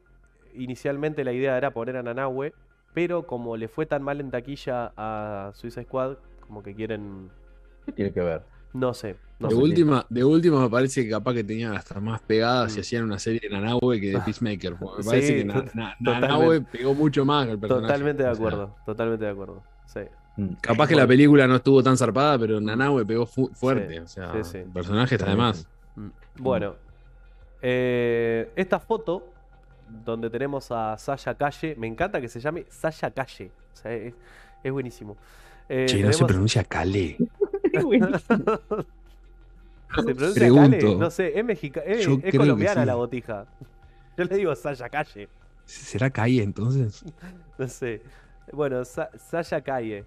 inicialmente la idea era poner a Nanaue, pero como le fue tan mal en taquilla a Suicide Squad, como que quieren ¿qué tiene que ver? no sé. No de, sé. última, de última me parece que capaz que tenían hasta más pegadas si Mm. hacían una serie de Nanahue que de Peacemaker. Me Sí, parece que Na- Na-. Nanahue pegó mucho más que el personaje. Totalmente de O sea, acuerdo, totalmente de acuerdo. Sí. Mm. Capaz que la película no estuvo tan zarpada, pero Nanahue pegó fu- fuerte. Sí, o sea, sí, sí. el personaje está de más. Mm. Bueno, eh, esta foto donde tenemos a Sasha Calle, me encanta que se llame Sasha Calle. O sea, es, es buenísimo. Eh, Che, no se pronuncia Calé. ¿Se pronuncia Pregunto. Cale? No sé, es, mexica es, colombiana sí. la botija. Yo le digo Sasha Calle. ¿Será Calle entonces? No sé. Bueno, Sa- Sasha Calle.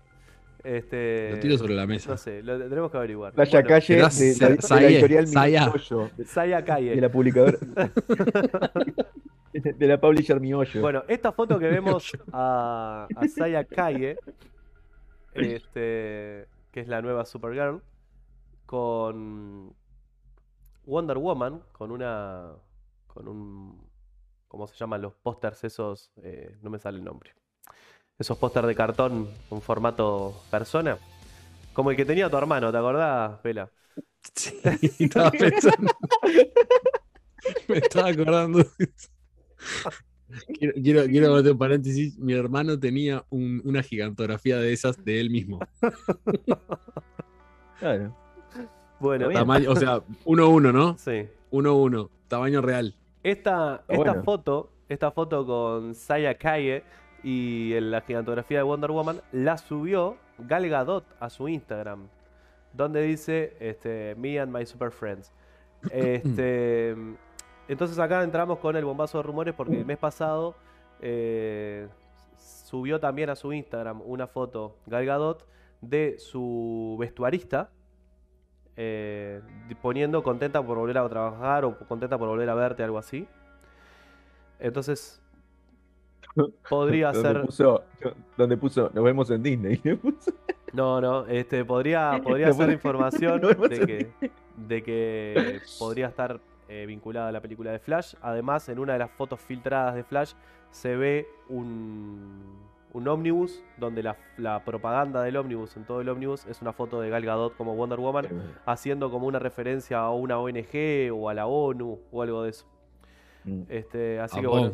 Este, Lo tiro sobre la mesa. No sé, lo tenemos que averiguar. Vaya Bueno, calle de, la Saya- editorial Saya. Miollo, de, Saya Calle. de la publicadora. de la publisher Miollo. Bueno, esta foto que vemos a, a Saya Kaye, este, que es la nueva Supergirl, con Wonder Woman, con una. con un. ¿Cómo se llaman los pósters esos? Eh, no me sale el nombre. Esos pósters de cartón con formato persona. Como el que tenía tu hermano, ¿te acordás, Vela? Sí, estaba pensando. Me estaba acordando. Quiero, quiero, quiero meter un paréntesis. Mi hermano tenía un- una gigantografía de esas de él mismo. Claro. Bueno. Tamaño, o sea, 1-1, ¿no? sí. 1-1. Tamaño real. Esta, esta bueno. foto, esta foto con Saya Kaye y en la gigantografía de Wonder Woman la subió Gal Gadot a su Instagram, donde dice este, Me and my super friends. Este, entonces acá entramos con el bombazo de rumores porque el mes pasado eh, subió también a su Instagram una foto Gal Gadot de su vestuarista eh, poniendo contenta por volver a trabajar o contenta por volver a verte, algo así. Entonces, podría Donde ser. puso, donde puso, nos vemos en Disney. No, no, este, podría, podría ser información de que, de que podría estar eh, vinculada a la película de Flash. Además, en una de las fotos filtradas de Flash se ve un, un ómnibus, donde la, la propaganda del ómnibus, en todo el ómnibus, es una foto de Gal Gadot como Wonder Woman, haciendo como una referencia a una ONG o a la ONU o algo de eso. Mm. Este, así A que bueno.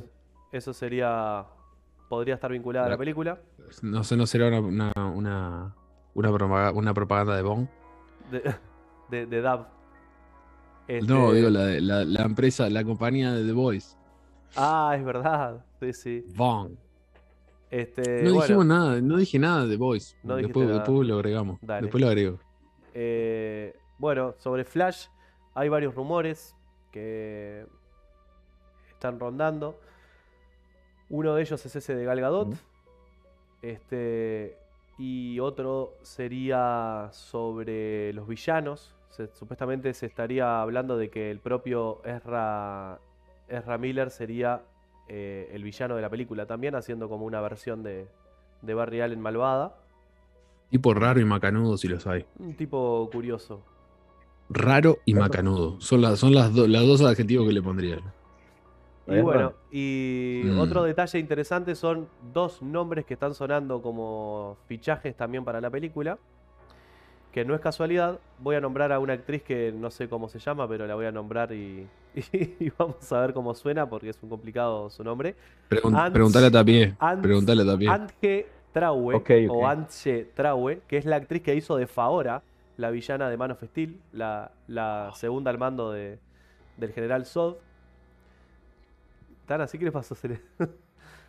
Eso sería. Podría estar vinculada a la La- película. No sé, no será una, una, una, una propaga- una propaganda de Bond. De, de, de Dab. Este- No, digo, la, la, la empresa, la compañía de The Voice. Ah, es verdad. Sí, sí. Bond. Este, No bueno, dijimos nada, no dije nada de The Voice. No después, lo agregamos. Dale. Después lo agrego. eh, bueno, sobre Flash hay varios rumores que están rondando. Uno de ellos es ese de Gal Gadot. Este, y otro sería sobre los villanos. Se- supuestamente se estaría hablando de que el propio Ezra, Ezra Miller sería eh, el villano de la película también, haciendo como una versión de, de Barry Allen malvada. Tipo raro y macanudo si los hay. Un tipo curioso. Raro y macanudo. Son, las son las, do- dos adjetivos que le pondría. Y bueno, y Mm. otro detalle interesante son dos nombres que están sonando como fichajes también para la película. Que no es casualidad. Voy a nombrar a una actriz que no sé cómo se llama, pero la voy a nombrar y, y vamos a ver cómo suena porque es un complicado su nombre. Pregun- Ants- preguntale a Tapie. Ants- Preguntale a Tapie. Antje Traue, o Antje Traue, que es la actriz que hizo de Faora, la villana de Man of Steel, la, la segunda al mando de, del general Zod. ¿Tan así que le pasó? Se le-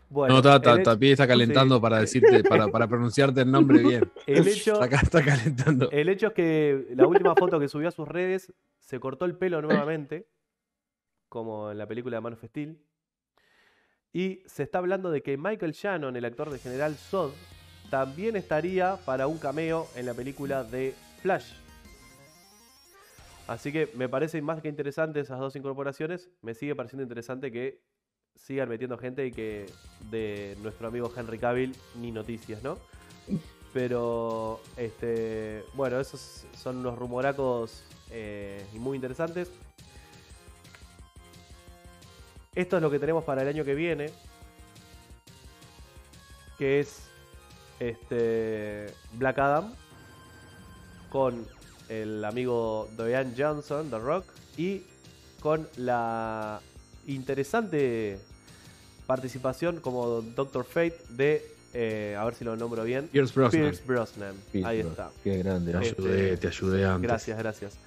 bueno, no, hecho- Tapie está calentando sí. para decirte, para, para pronunciarte el nombre bien. El hecho, acá- está calentando. el hecho es que la última foto que subió a sus redes se cortó el pelo nuevamente, como en la película de Man of Steel. Y se está hablando de que Michael Shannon, el actor de General Zod, también estaría para un cameo en la película de Flash. Así que me parece más que interesante esas dos incorporaciones. Me sigue pareciendo interesante que sigan metiendo gente y que de nuestro amigo Henry Cavill ni noticias, ¿no? Pero, este, bueno, esos son unos rumoracos eh, muy interesantes. Esto es lo que tenemos para el año que viene. Que es este Black Adam. Con el amigo Dwayne Johnson, The Rock. Y con la interesante participación como Doctor Fate de, eh, a ver si lo nombro bien, Pierce Brosnan. Pierce Brosnan. Pierce Ahí está. Qué grande. Te. Este, ayudé, te ayudé antes. Gracias, gracias.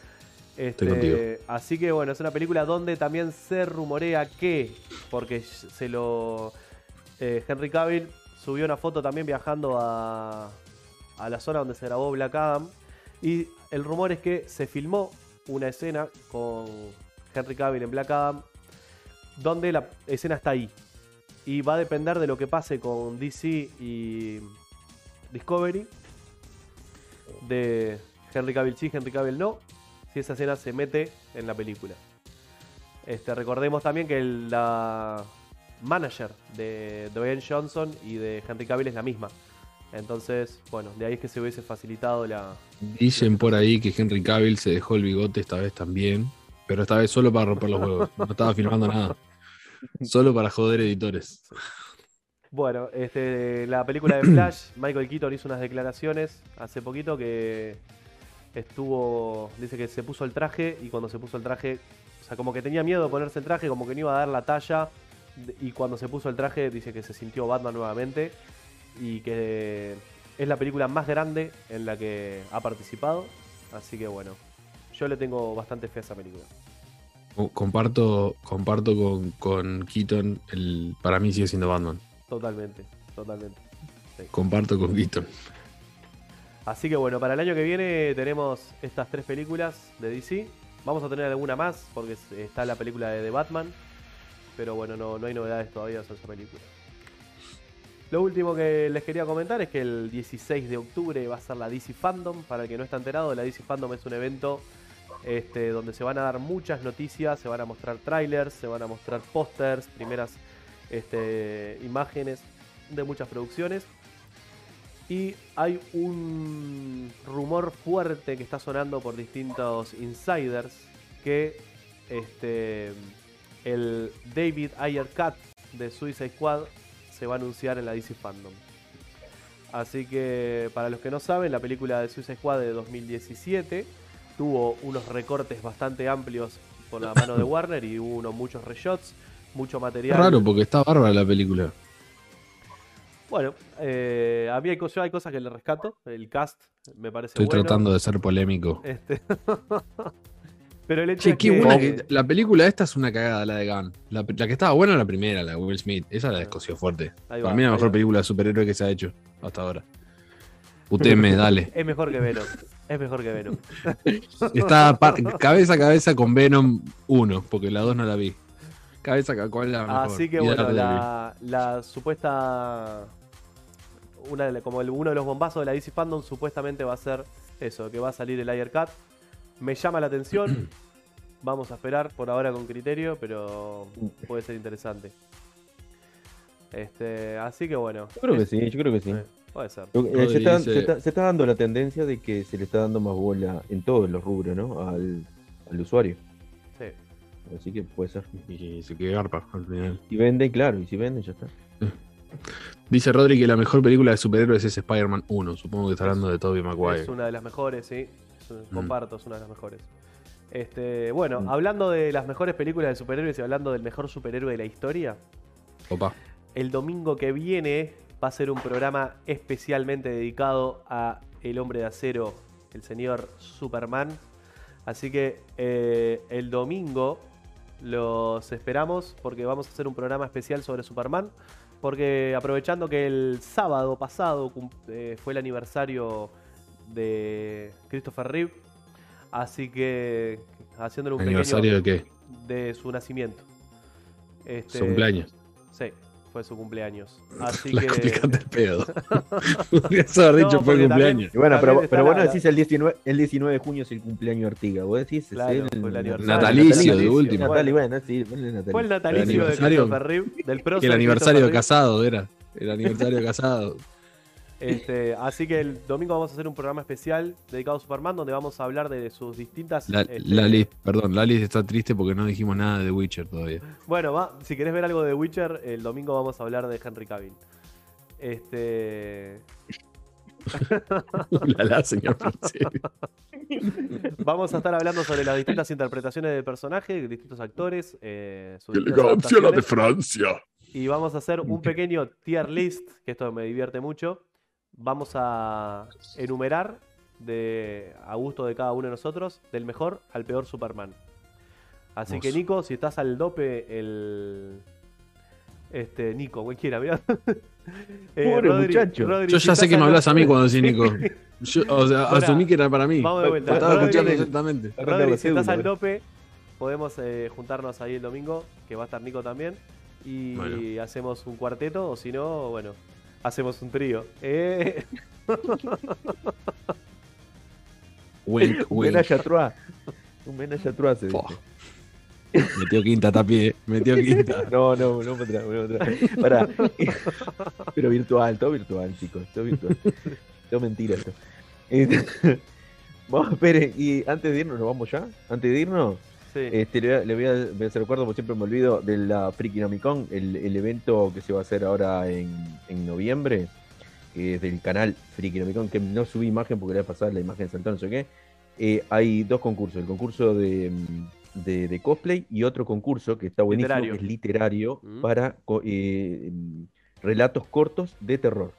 Estoy contigo. Este, así que bueno, es una película donde también se rumorea que, porque se lo. eh, Henry Cavill subió una foto también viajando a, a la zona donde se grabó Black Adam. Y el rumor es que se filmó una escena con Henry Cavill en Black Adam, donde la escena está ahí. Y va a depender de lo que pase con DC y Discovery. De Henry Cavill sí, Henry Cavill no. Si esa escena se mete en la película. Este, recordemos también que la manager de Dwayne Johnson y de Henry Cavill es la misma. Entonces, bueno, de ahí es que se hubiese facilitado la. Dicen por ahí que Henry Cavill se dejó el bigote esta vez también, pero esta vez solo para romper los huevos. No estaba filmando nada. Solo para joder editores. Bueno, este, la película de Flash, Michael Keaton hizo unas declaraciones hace poquito que estuvo, dice que se puso el traje y cuando se puso el traje, o sea, como que tenía miedo de ponerse el traje, como que no iba a dar la talla y cuando se puso el traje dice que se sintió Batman nuevamente y que es la película más grande en la que ha participado, así que bueno, yo le tengo bastante fe a esa película. Co- Comparto, comparto con, con Keaton, el, para mí sigue siendo Batman. Totalmente, totalmente. Comparto con Keaton. Así que bueno, para el año que viene tenemos estas tres películas de DC. Vamos a tener alguna más porque es- está la película de The Batman. Pero bueno, no, no hay novedades todavía sobre esa película. Lo último que les quería comentar es que el 16 de octubre va a ser la DC Fandom. Para el que no está enterado, la DC Fandom es un evento este, donde se van a dar muchas noticias, se van a mostrar trailers, se van a mostrar pósters, primeras este, imágenes de muchas producciones. Y hay un rumor fuerte que está sonando por distintos insiders que este, el David Ayer Cut de Suicide Squad se va a anunciar en la DC Fandom. Así que para los que no saben, la película de Suicide Squad de 2017 tuvo unos recortes bastante amplios por la mano de Warner y hubo unos muchos reshots, mucho material. Raro porque está bárbara la película. Bueno, eh, a mí hay, yo hay cosas que le rescato. El cast me parece Estoy bueno. tratando de ser polémico. Este, Pero el hecho Che, es qué que... buena que- La película esta es una cagada, la de Gunn. La, la que estaba buena la primera, la de Will Smith. Esa la descoció fuerte. Va, Para mí la mejor va. película de superhéroe que se ha hecho hasta ahora. Uteme, dale. Es mejor que Venom. Es mejor que Venom. Está cabeza a cabeza con Venom 1, porque la 2 no la vi. Cabeza a cabeza. Así que bueno, la, la supuesta. Una de la- como el- uno de los bombazos de la DC Fandom supuestamente va a ser eso, que va a salir el Ayer Cut. Me llama la atención. Vamos a esperar por ahora con criterio, pero puede ser interesante. Este, así que bueno. Yo creo que sí, yo creo que sí. eh, puede ser. Eh, se, está, dice- se está- se está dando la tendencia de que se le está dando más bola en todos los rubros, ¿no? Al, al usuario. Sí. Así que puede ser. Y se quedó garpa al final. Si venden, claro, y si venden, ya está. Dice Rodri que la mejor película de superhéroes es Spider-Man 1. Supongo que está hablando de Tobey Maguire. Es una de las mejores, sí. Es un- Mm. Comparto, es una de las mejores. Este, bueno, Mm. hablando de las mejores películas de superhéroes y hablando del mejor superhéroe de la historia, Opa. el domingo que viene va a ser un programa especialmente dedicado a El Hombre de Acero, el señor Superman. Así que eh, el domingo los esperamos porque vamos a hacer un programa especial sobre Superman. Porque aprovechando que el sábado pasado eh, fue el aniversario de Christopher Reeve, así que haciéndole un ¿Aniversario de pequeño qué? de su nacimiento. Este, Su cumpleaños. Sí, fue su cumpleaños. Así La que. el pedo. Eso haber dicho No, fue el también- cumpleaños. Y bueno, También pero, pero vos no decís el 19, el 19 de junio es el cumpleaños de Artiga. Vos decís es Claro, el, fue el aniversario. Natalicio, de último. Natali, bueno, sí, natalicio. Fue el natalicio de aniversario- Christopher Reeve, del prócer el aniversario de casado era. El aniversario de casado. Este, así que el domingo vamos a hacer un programa especial dedicado a Superman, donde vamos a hablar de sus distintas. La, este, Lali, perdón, Lali está triste porque no dijimos nada de Witcher todavía. Bueno, va, si querés ver algo de Witcher, el domingo vamos a hablar de Henry Cavill. Este. la, la, señor. Vamos a estar hablando sobre las distintas interpretaciones del personaje, distintos actores. eh, sus distintas adaptaciones. Francia. Y vamos a hacer un pequeño tier list, que esto me divierte mucho. Vamos a enumerar de, a gusto de cada uno de nosotros, del mejor al peor Superman. Así que. Nico, si estás al dope, el... Este, Nico, cualquiera, mirá. Eh, Pobre muchacho. Rodri, Yo si ya sé que me hablas a mí cuando decís Nico. Yo, o sea, asumí que era para mí. Vamos de vuelta. Estaba Rodri, escuchando exactamente. Rodri, si estás al eh. dope, podemos eh, juntarnos ahí el domingo, que va a estar Nico también. Y Bueno. hacemos un cuarteto, o si no, bueno, hacemos un trío. Eh, Wink, Un wink. menage a trois. Un menage a trois se dice. Metió quinta, tapie. Metió quinta. No, no, no para atrás, no para. Pero virtual, todo virtual, chicos, todo virtual. Todo mentira esto. Este, Vamos, esperen, y antes de irnos, ¿nos vamos ya? Antes de irnos, sí. este, le, voy a- le voy a, voy a hacer recuerdo, porque siempre me olvido, de la Frikinomicon, el, el evento que se va a hacer ahora en, en noviembre, que es del canal Frikinomicon, que no subí imagen porque le voy a pasar la imagen de Santón, no sé qué. Eh, hay dos concursos, el concurso de, de, de cosplay y otro concurso que está buenísimo, Literario. que es literario, Mm. para eh, relatos cortos de terror.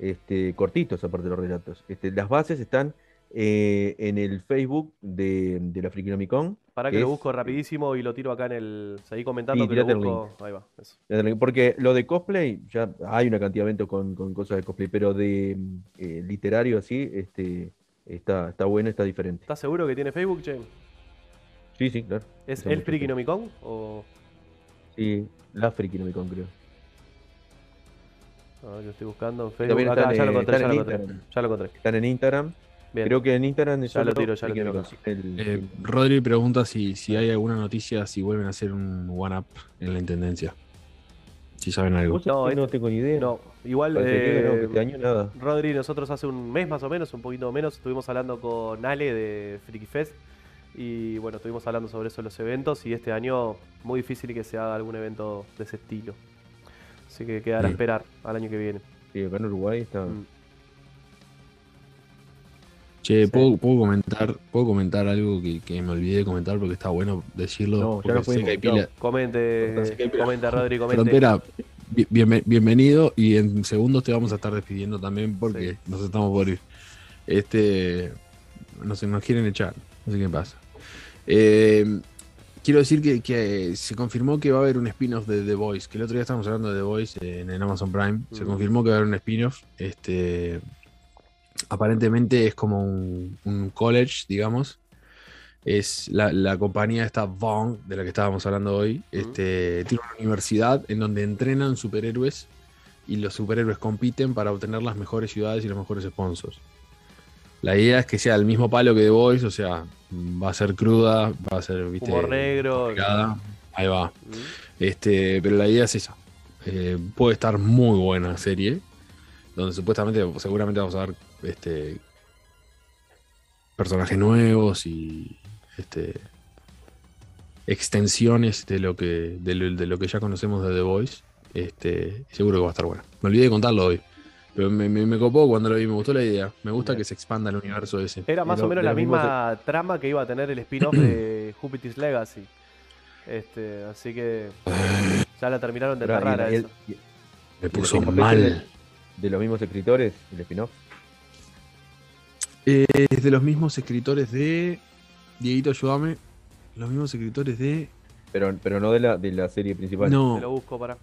Este, cortitos aparte de los relatos. Este, las bases están eh, en el Facebook de, de la Frikinomicon. Para que que lo es- busco rapidísimo y lo tiro acá en el. Seguí comentando Sí, que lo busco. Ahí va. eso. Porque lo de cosplay, ya hay una cantidad de eventos con, con cosas de cosplay, pero de eh, literario así, este, está, está bueno, está diferente. ¿Estás seguro que tiene Facebook, Che? Sí, sí, claro. ¿Es el Frikinomicon? O. Sí, la Frikinomicon creo. A ver, lo estoy buscando en Facebook. Acá, ya lo eh, encontré, ya lo en encontré. Ya lo encontré. Están en Instagram. Bien. Creo que en Instagram Ya lo tiro, ya lo tiro el- Eh, Rodri pregunta si, si hay alguna noticia, si vuelven a hacer un one-up en la intendencia. Si saben algo. No, este- no tengo ni idea. No, igual. Parece que no, eh, que este año nada. Rodri, nosotros hace un mes más o menos, un poquito menos, estuvimos hablando con Ale de Freaky Fest Y bueno, estuvimos hablando sobre eso en los eventos y este año muy difícil que se haga algún evento de ese estilo. Así que quedará a esperar al año que viene. Sí, acá en Uruguay está. Mm. Che, Sí. ¿puedo, comentar, puedo comentar algo que, que me olvidé de comentar porque está bueno decirlo. No, ya sé que hay Comente, que- comente Rodri, comente. Frontera, bi- bienve- bienvenido y en segundos te vamos a estar despidiendo también porque Sí. nos estamos por ir. Este, no sé, nos quieren echar, no sé qué pasa. Eh, quiero decir que, que se confirmó que va a haber un spin-off de The Voice, que el otro día estábamos hablando de The Voice en, en Amazon Prime. Se confirmó que va a haber un spin-off. Este, aparentemente es como un, un college, digamos. Es la, la compañía esta Vong, de la que estábamos hablando hoy. Este, tiene una universidad en donde entrenan superhéroes y los superhéroes compiten para obtener las mejores ciudades y los mejores sponsors. La idea es que sea el mismo palo que The Voice, o sea, va a ser cruda, va a ser, viste, Humor negro. complicada. Ahí va. Este, pero la idea es esa. Eh, puede estar muy buena serie. Donde supuestamente, seguramente vamos a ver este, personajes nuevos y este, extensiones de lo que de lo, de lo que ya conocemos de The Voice. Este, seguro que va a estar buena. Me olvidé de contarlo hoy. Pero me, me- me copó cuando lo vi, me gustó la idea. Me gusta Bien. que se expanda el universo ese. Era más o menos la misma trama que iba a tener el spin-off de Jupiter's Legacy. Este, así que ya la terminaron de enterrar a el- Me puso mal. de los mismos escritores, el spin-off. Eh, es de los mismos escritores de. Dieguito, ayúdame. Los mismos escritores de. Pero, pero no de la, de la serie principal. Te lo No, busco para.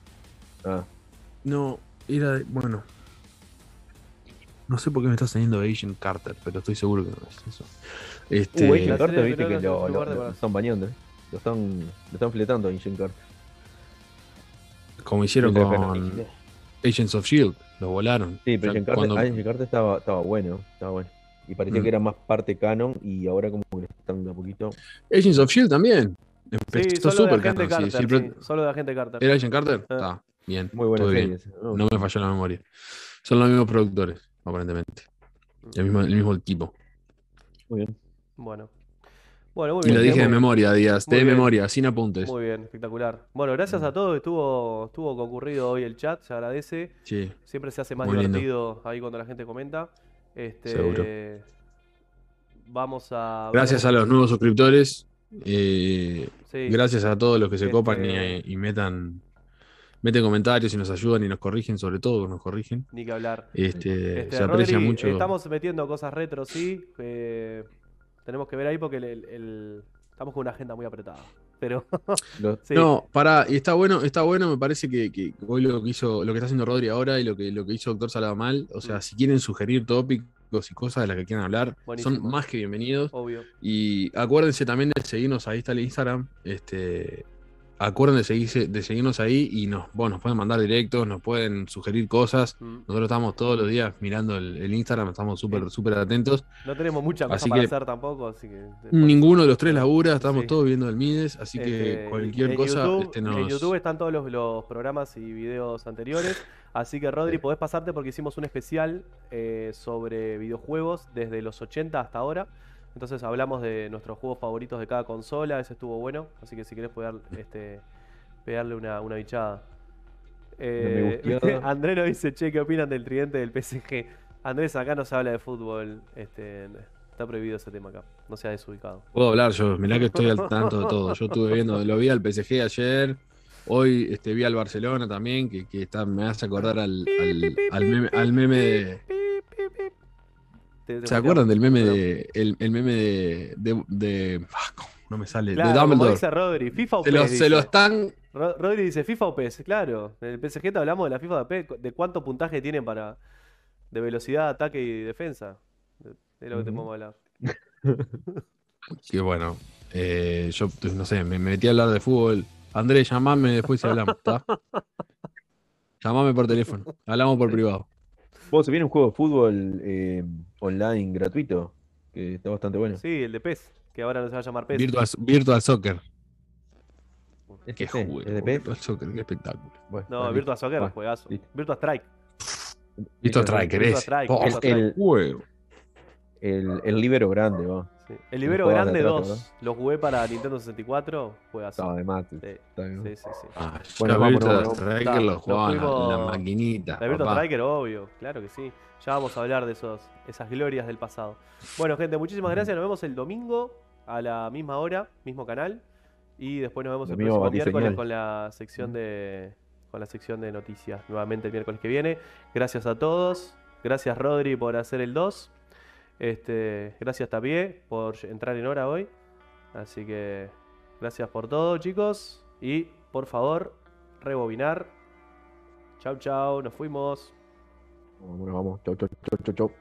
Ah, no, era de. Bueno. No sé por qué me está saliendo Agent Carter, pero estoy seguro que no es eso. Este, Uh, Agent Carter, viste que lo, están bañando, ¿eh? Lo están, lo están fletando a Agent Carter. como hicieron Sí, con. Agents of Shield, lo volaron. Sí, pero O sea, Agent Carter, cuando- Agent Carter estaba, estaba bueno, estaba bueno. Y parecía Mm. que era más parte canon y ahora como que están de a poquito. Agents of Shield también. Sí, Empezó solo de súper canon. sí, Carter. siempre- sí, Solo de Agente Carter. ¿Era Agent Carter? Ah. Está, bien. Muy buena serie. ¿no? No me falló la memoria. Son los mismos productores, aparentemente. El mismo, el mismo equipo. Muy bien. Bueno. Bueno, muy Y bien. lo dije de memoria, Díaz. De bien. memoria, sin apuntes. Muy bien, espectacular. Bueno, gracias a todos. Estuvo, estuvo concurrido hoy el chat, se agradece. Sí. Siempre se hace más Muy lindo. divertido ahí cuando la gente comenta. Este, Seguro. Vamos a. Gracias a los nuevos suscriptores. eh, Sí, gracias a todos los que se Este- copan y, y metan, meten comentarios y nos ayudan y nos corrigen, sobre todo nos corrigen. ni que hablar. Este, Este, se aprecia Rodri, mucho. Estamos metiendo cosas retro, sí. eh, tenemos que ver ahí porque el- el- el- estamos con una agenda muy apretada. Pero sí, No, pará, y está bueno, está bueno, me parece que, que hoy lo que hizo, lo que está haciendo Rodri ahora y lo que, lo que hizo Doctor Salamal, o sea, Mm. si quieren sugerir tópicos y cosas de las que quieran hablar, Buenísimo. son más que bienvenidos. obvio. Y acuérdense también de seguirnos, ahí está el Instagram. Este, acuérdense de, seguirnos ahí y nos, bueno, nos pueden mandar directos, nos pueden sugerir cosas. Mm. Nosotros estamos todos los días mirando el, el Instagram, estamos súper Sí. súper atentos. No tenemos mucha cosa para que- hacer tampoco, así que. Ninguno de los tres labura, estamos Sí. todos viendo el Mides, así que Este, cualquier en cosa YouTube, este, En nos... YouTube están todos los, los programas y videos anteriores. Así que, Rodri, podés pasarte porque hicimos un especial eh, sobre videojuegos desde los 80 hasta ahora. Entonces hablamos de nuestros juegos favoritos de cada consola. Ese estuvo bueno. Así que si querés poder este, pegarle una, una bichada. Eh, gusteada. Andrés nos dice, che, ¿qué opinan del tridente del PSG? Andrés, acá no se habla de fútbol. Este, está prohibido ese tema acá. No sea desubicado. Puedo hablar yo, mirá que estoy al tanto de todo. Yo estuve viendo, lo vi al PSG ayer, hoy este, vi al Barcelona también, que, que está, me hace acordar al, al, al meme, al meme de... ¿Se acuerdan del meme de. El, el meme de. de, de- ah, ¿cómo? no me sale. Claro, de Dumbledore. dice Rodri, FIFA o Se lo, PES, se lo están. Ro- Rodri dice FIFA o PES, claro. En el PSG te hablamos de la FIFA de PES, de cuánto puntaje tienen para de velocidad, ataque y defensa. De, de lo que te podemos hablar. Que bueno. eh, yo no sé, me metí a hablar de fútbol. Andrés, llamame después y hablamos, ¿está? Llamame por teléfono. Hablamos por privado. Vos, se viene un juego de fútbol eh, online gratuito, que está bastante bueno. Sí, el de PES, que ahora no se va a llamar PES. Virtual, Virtual Soccer. Es Qué PC, juego. es de PC. Virtual Soccer, qué espectáculo. Bueno, No, dale. Virtua Soccer, Bueno, juegazo. listo. Virtua Strike. Virtual Virtual Striker Virtua. Strike, qué Strike. juego. El, el libero grande, va. El Libero juegos Grande de atrás, 2 lo jugué para Nintendo 64. Juega así. Estaba de mate. Sí, Está bien. sí, sí. sí. Ah, Bueno, vamos, Striker lo jugaba en la- maquinita. La Virtua papá. Striker, obvio, claro que sí. Ya vamos a hablar de esos, esas glorias del pasado. Bueno, gente, muchísimas gracias. Nos vemos el domingo a la misma hora, mismo canal. Y después nos vemos el Domingo próximo miércoles con la sección de con la sección de noticias. Nuevamente el miércoles que viene. Gracias a todos. Gracias Rodri por hacer el 2. Este, gracias Tapie por entrar en hora hoy. Así que gracias por todo, chicos. Y por favor, rebobinar. Chau, chau, nos fuimos. Bueno, vamos. Chau, chau, chau, chau, chau.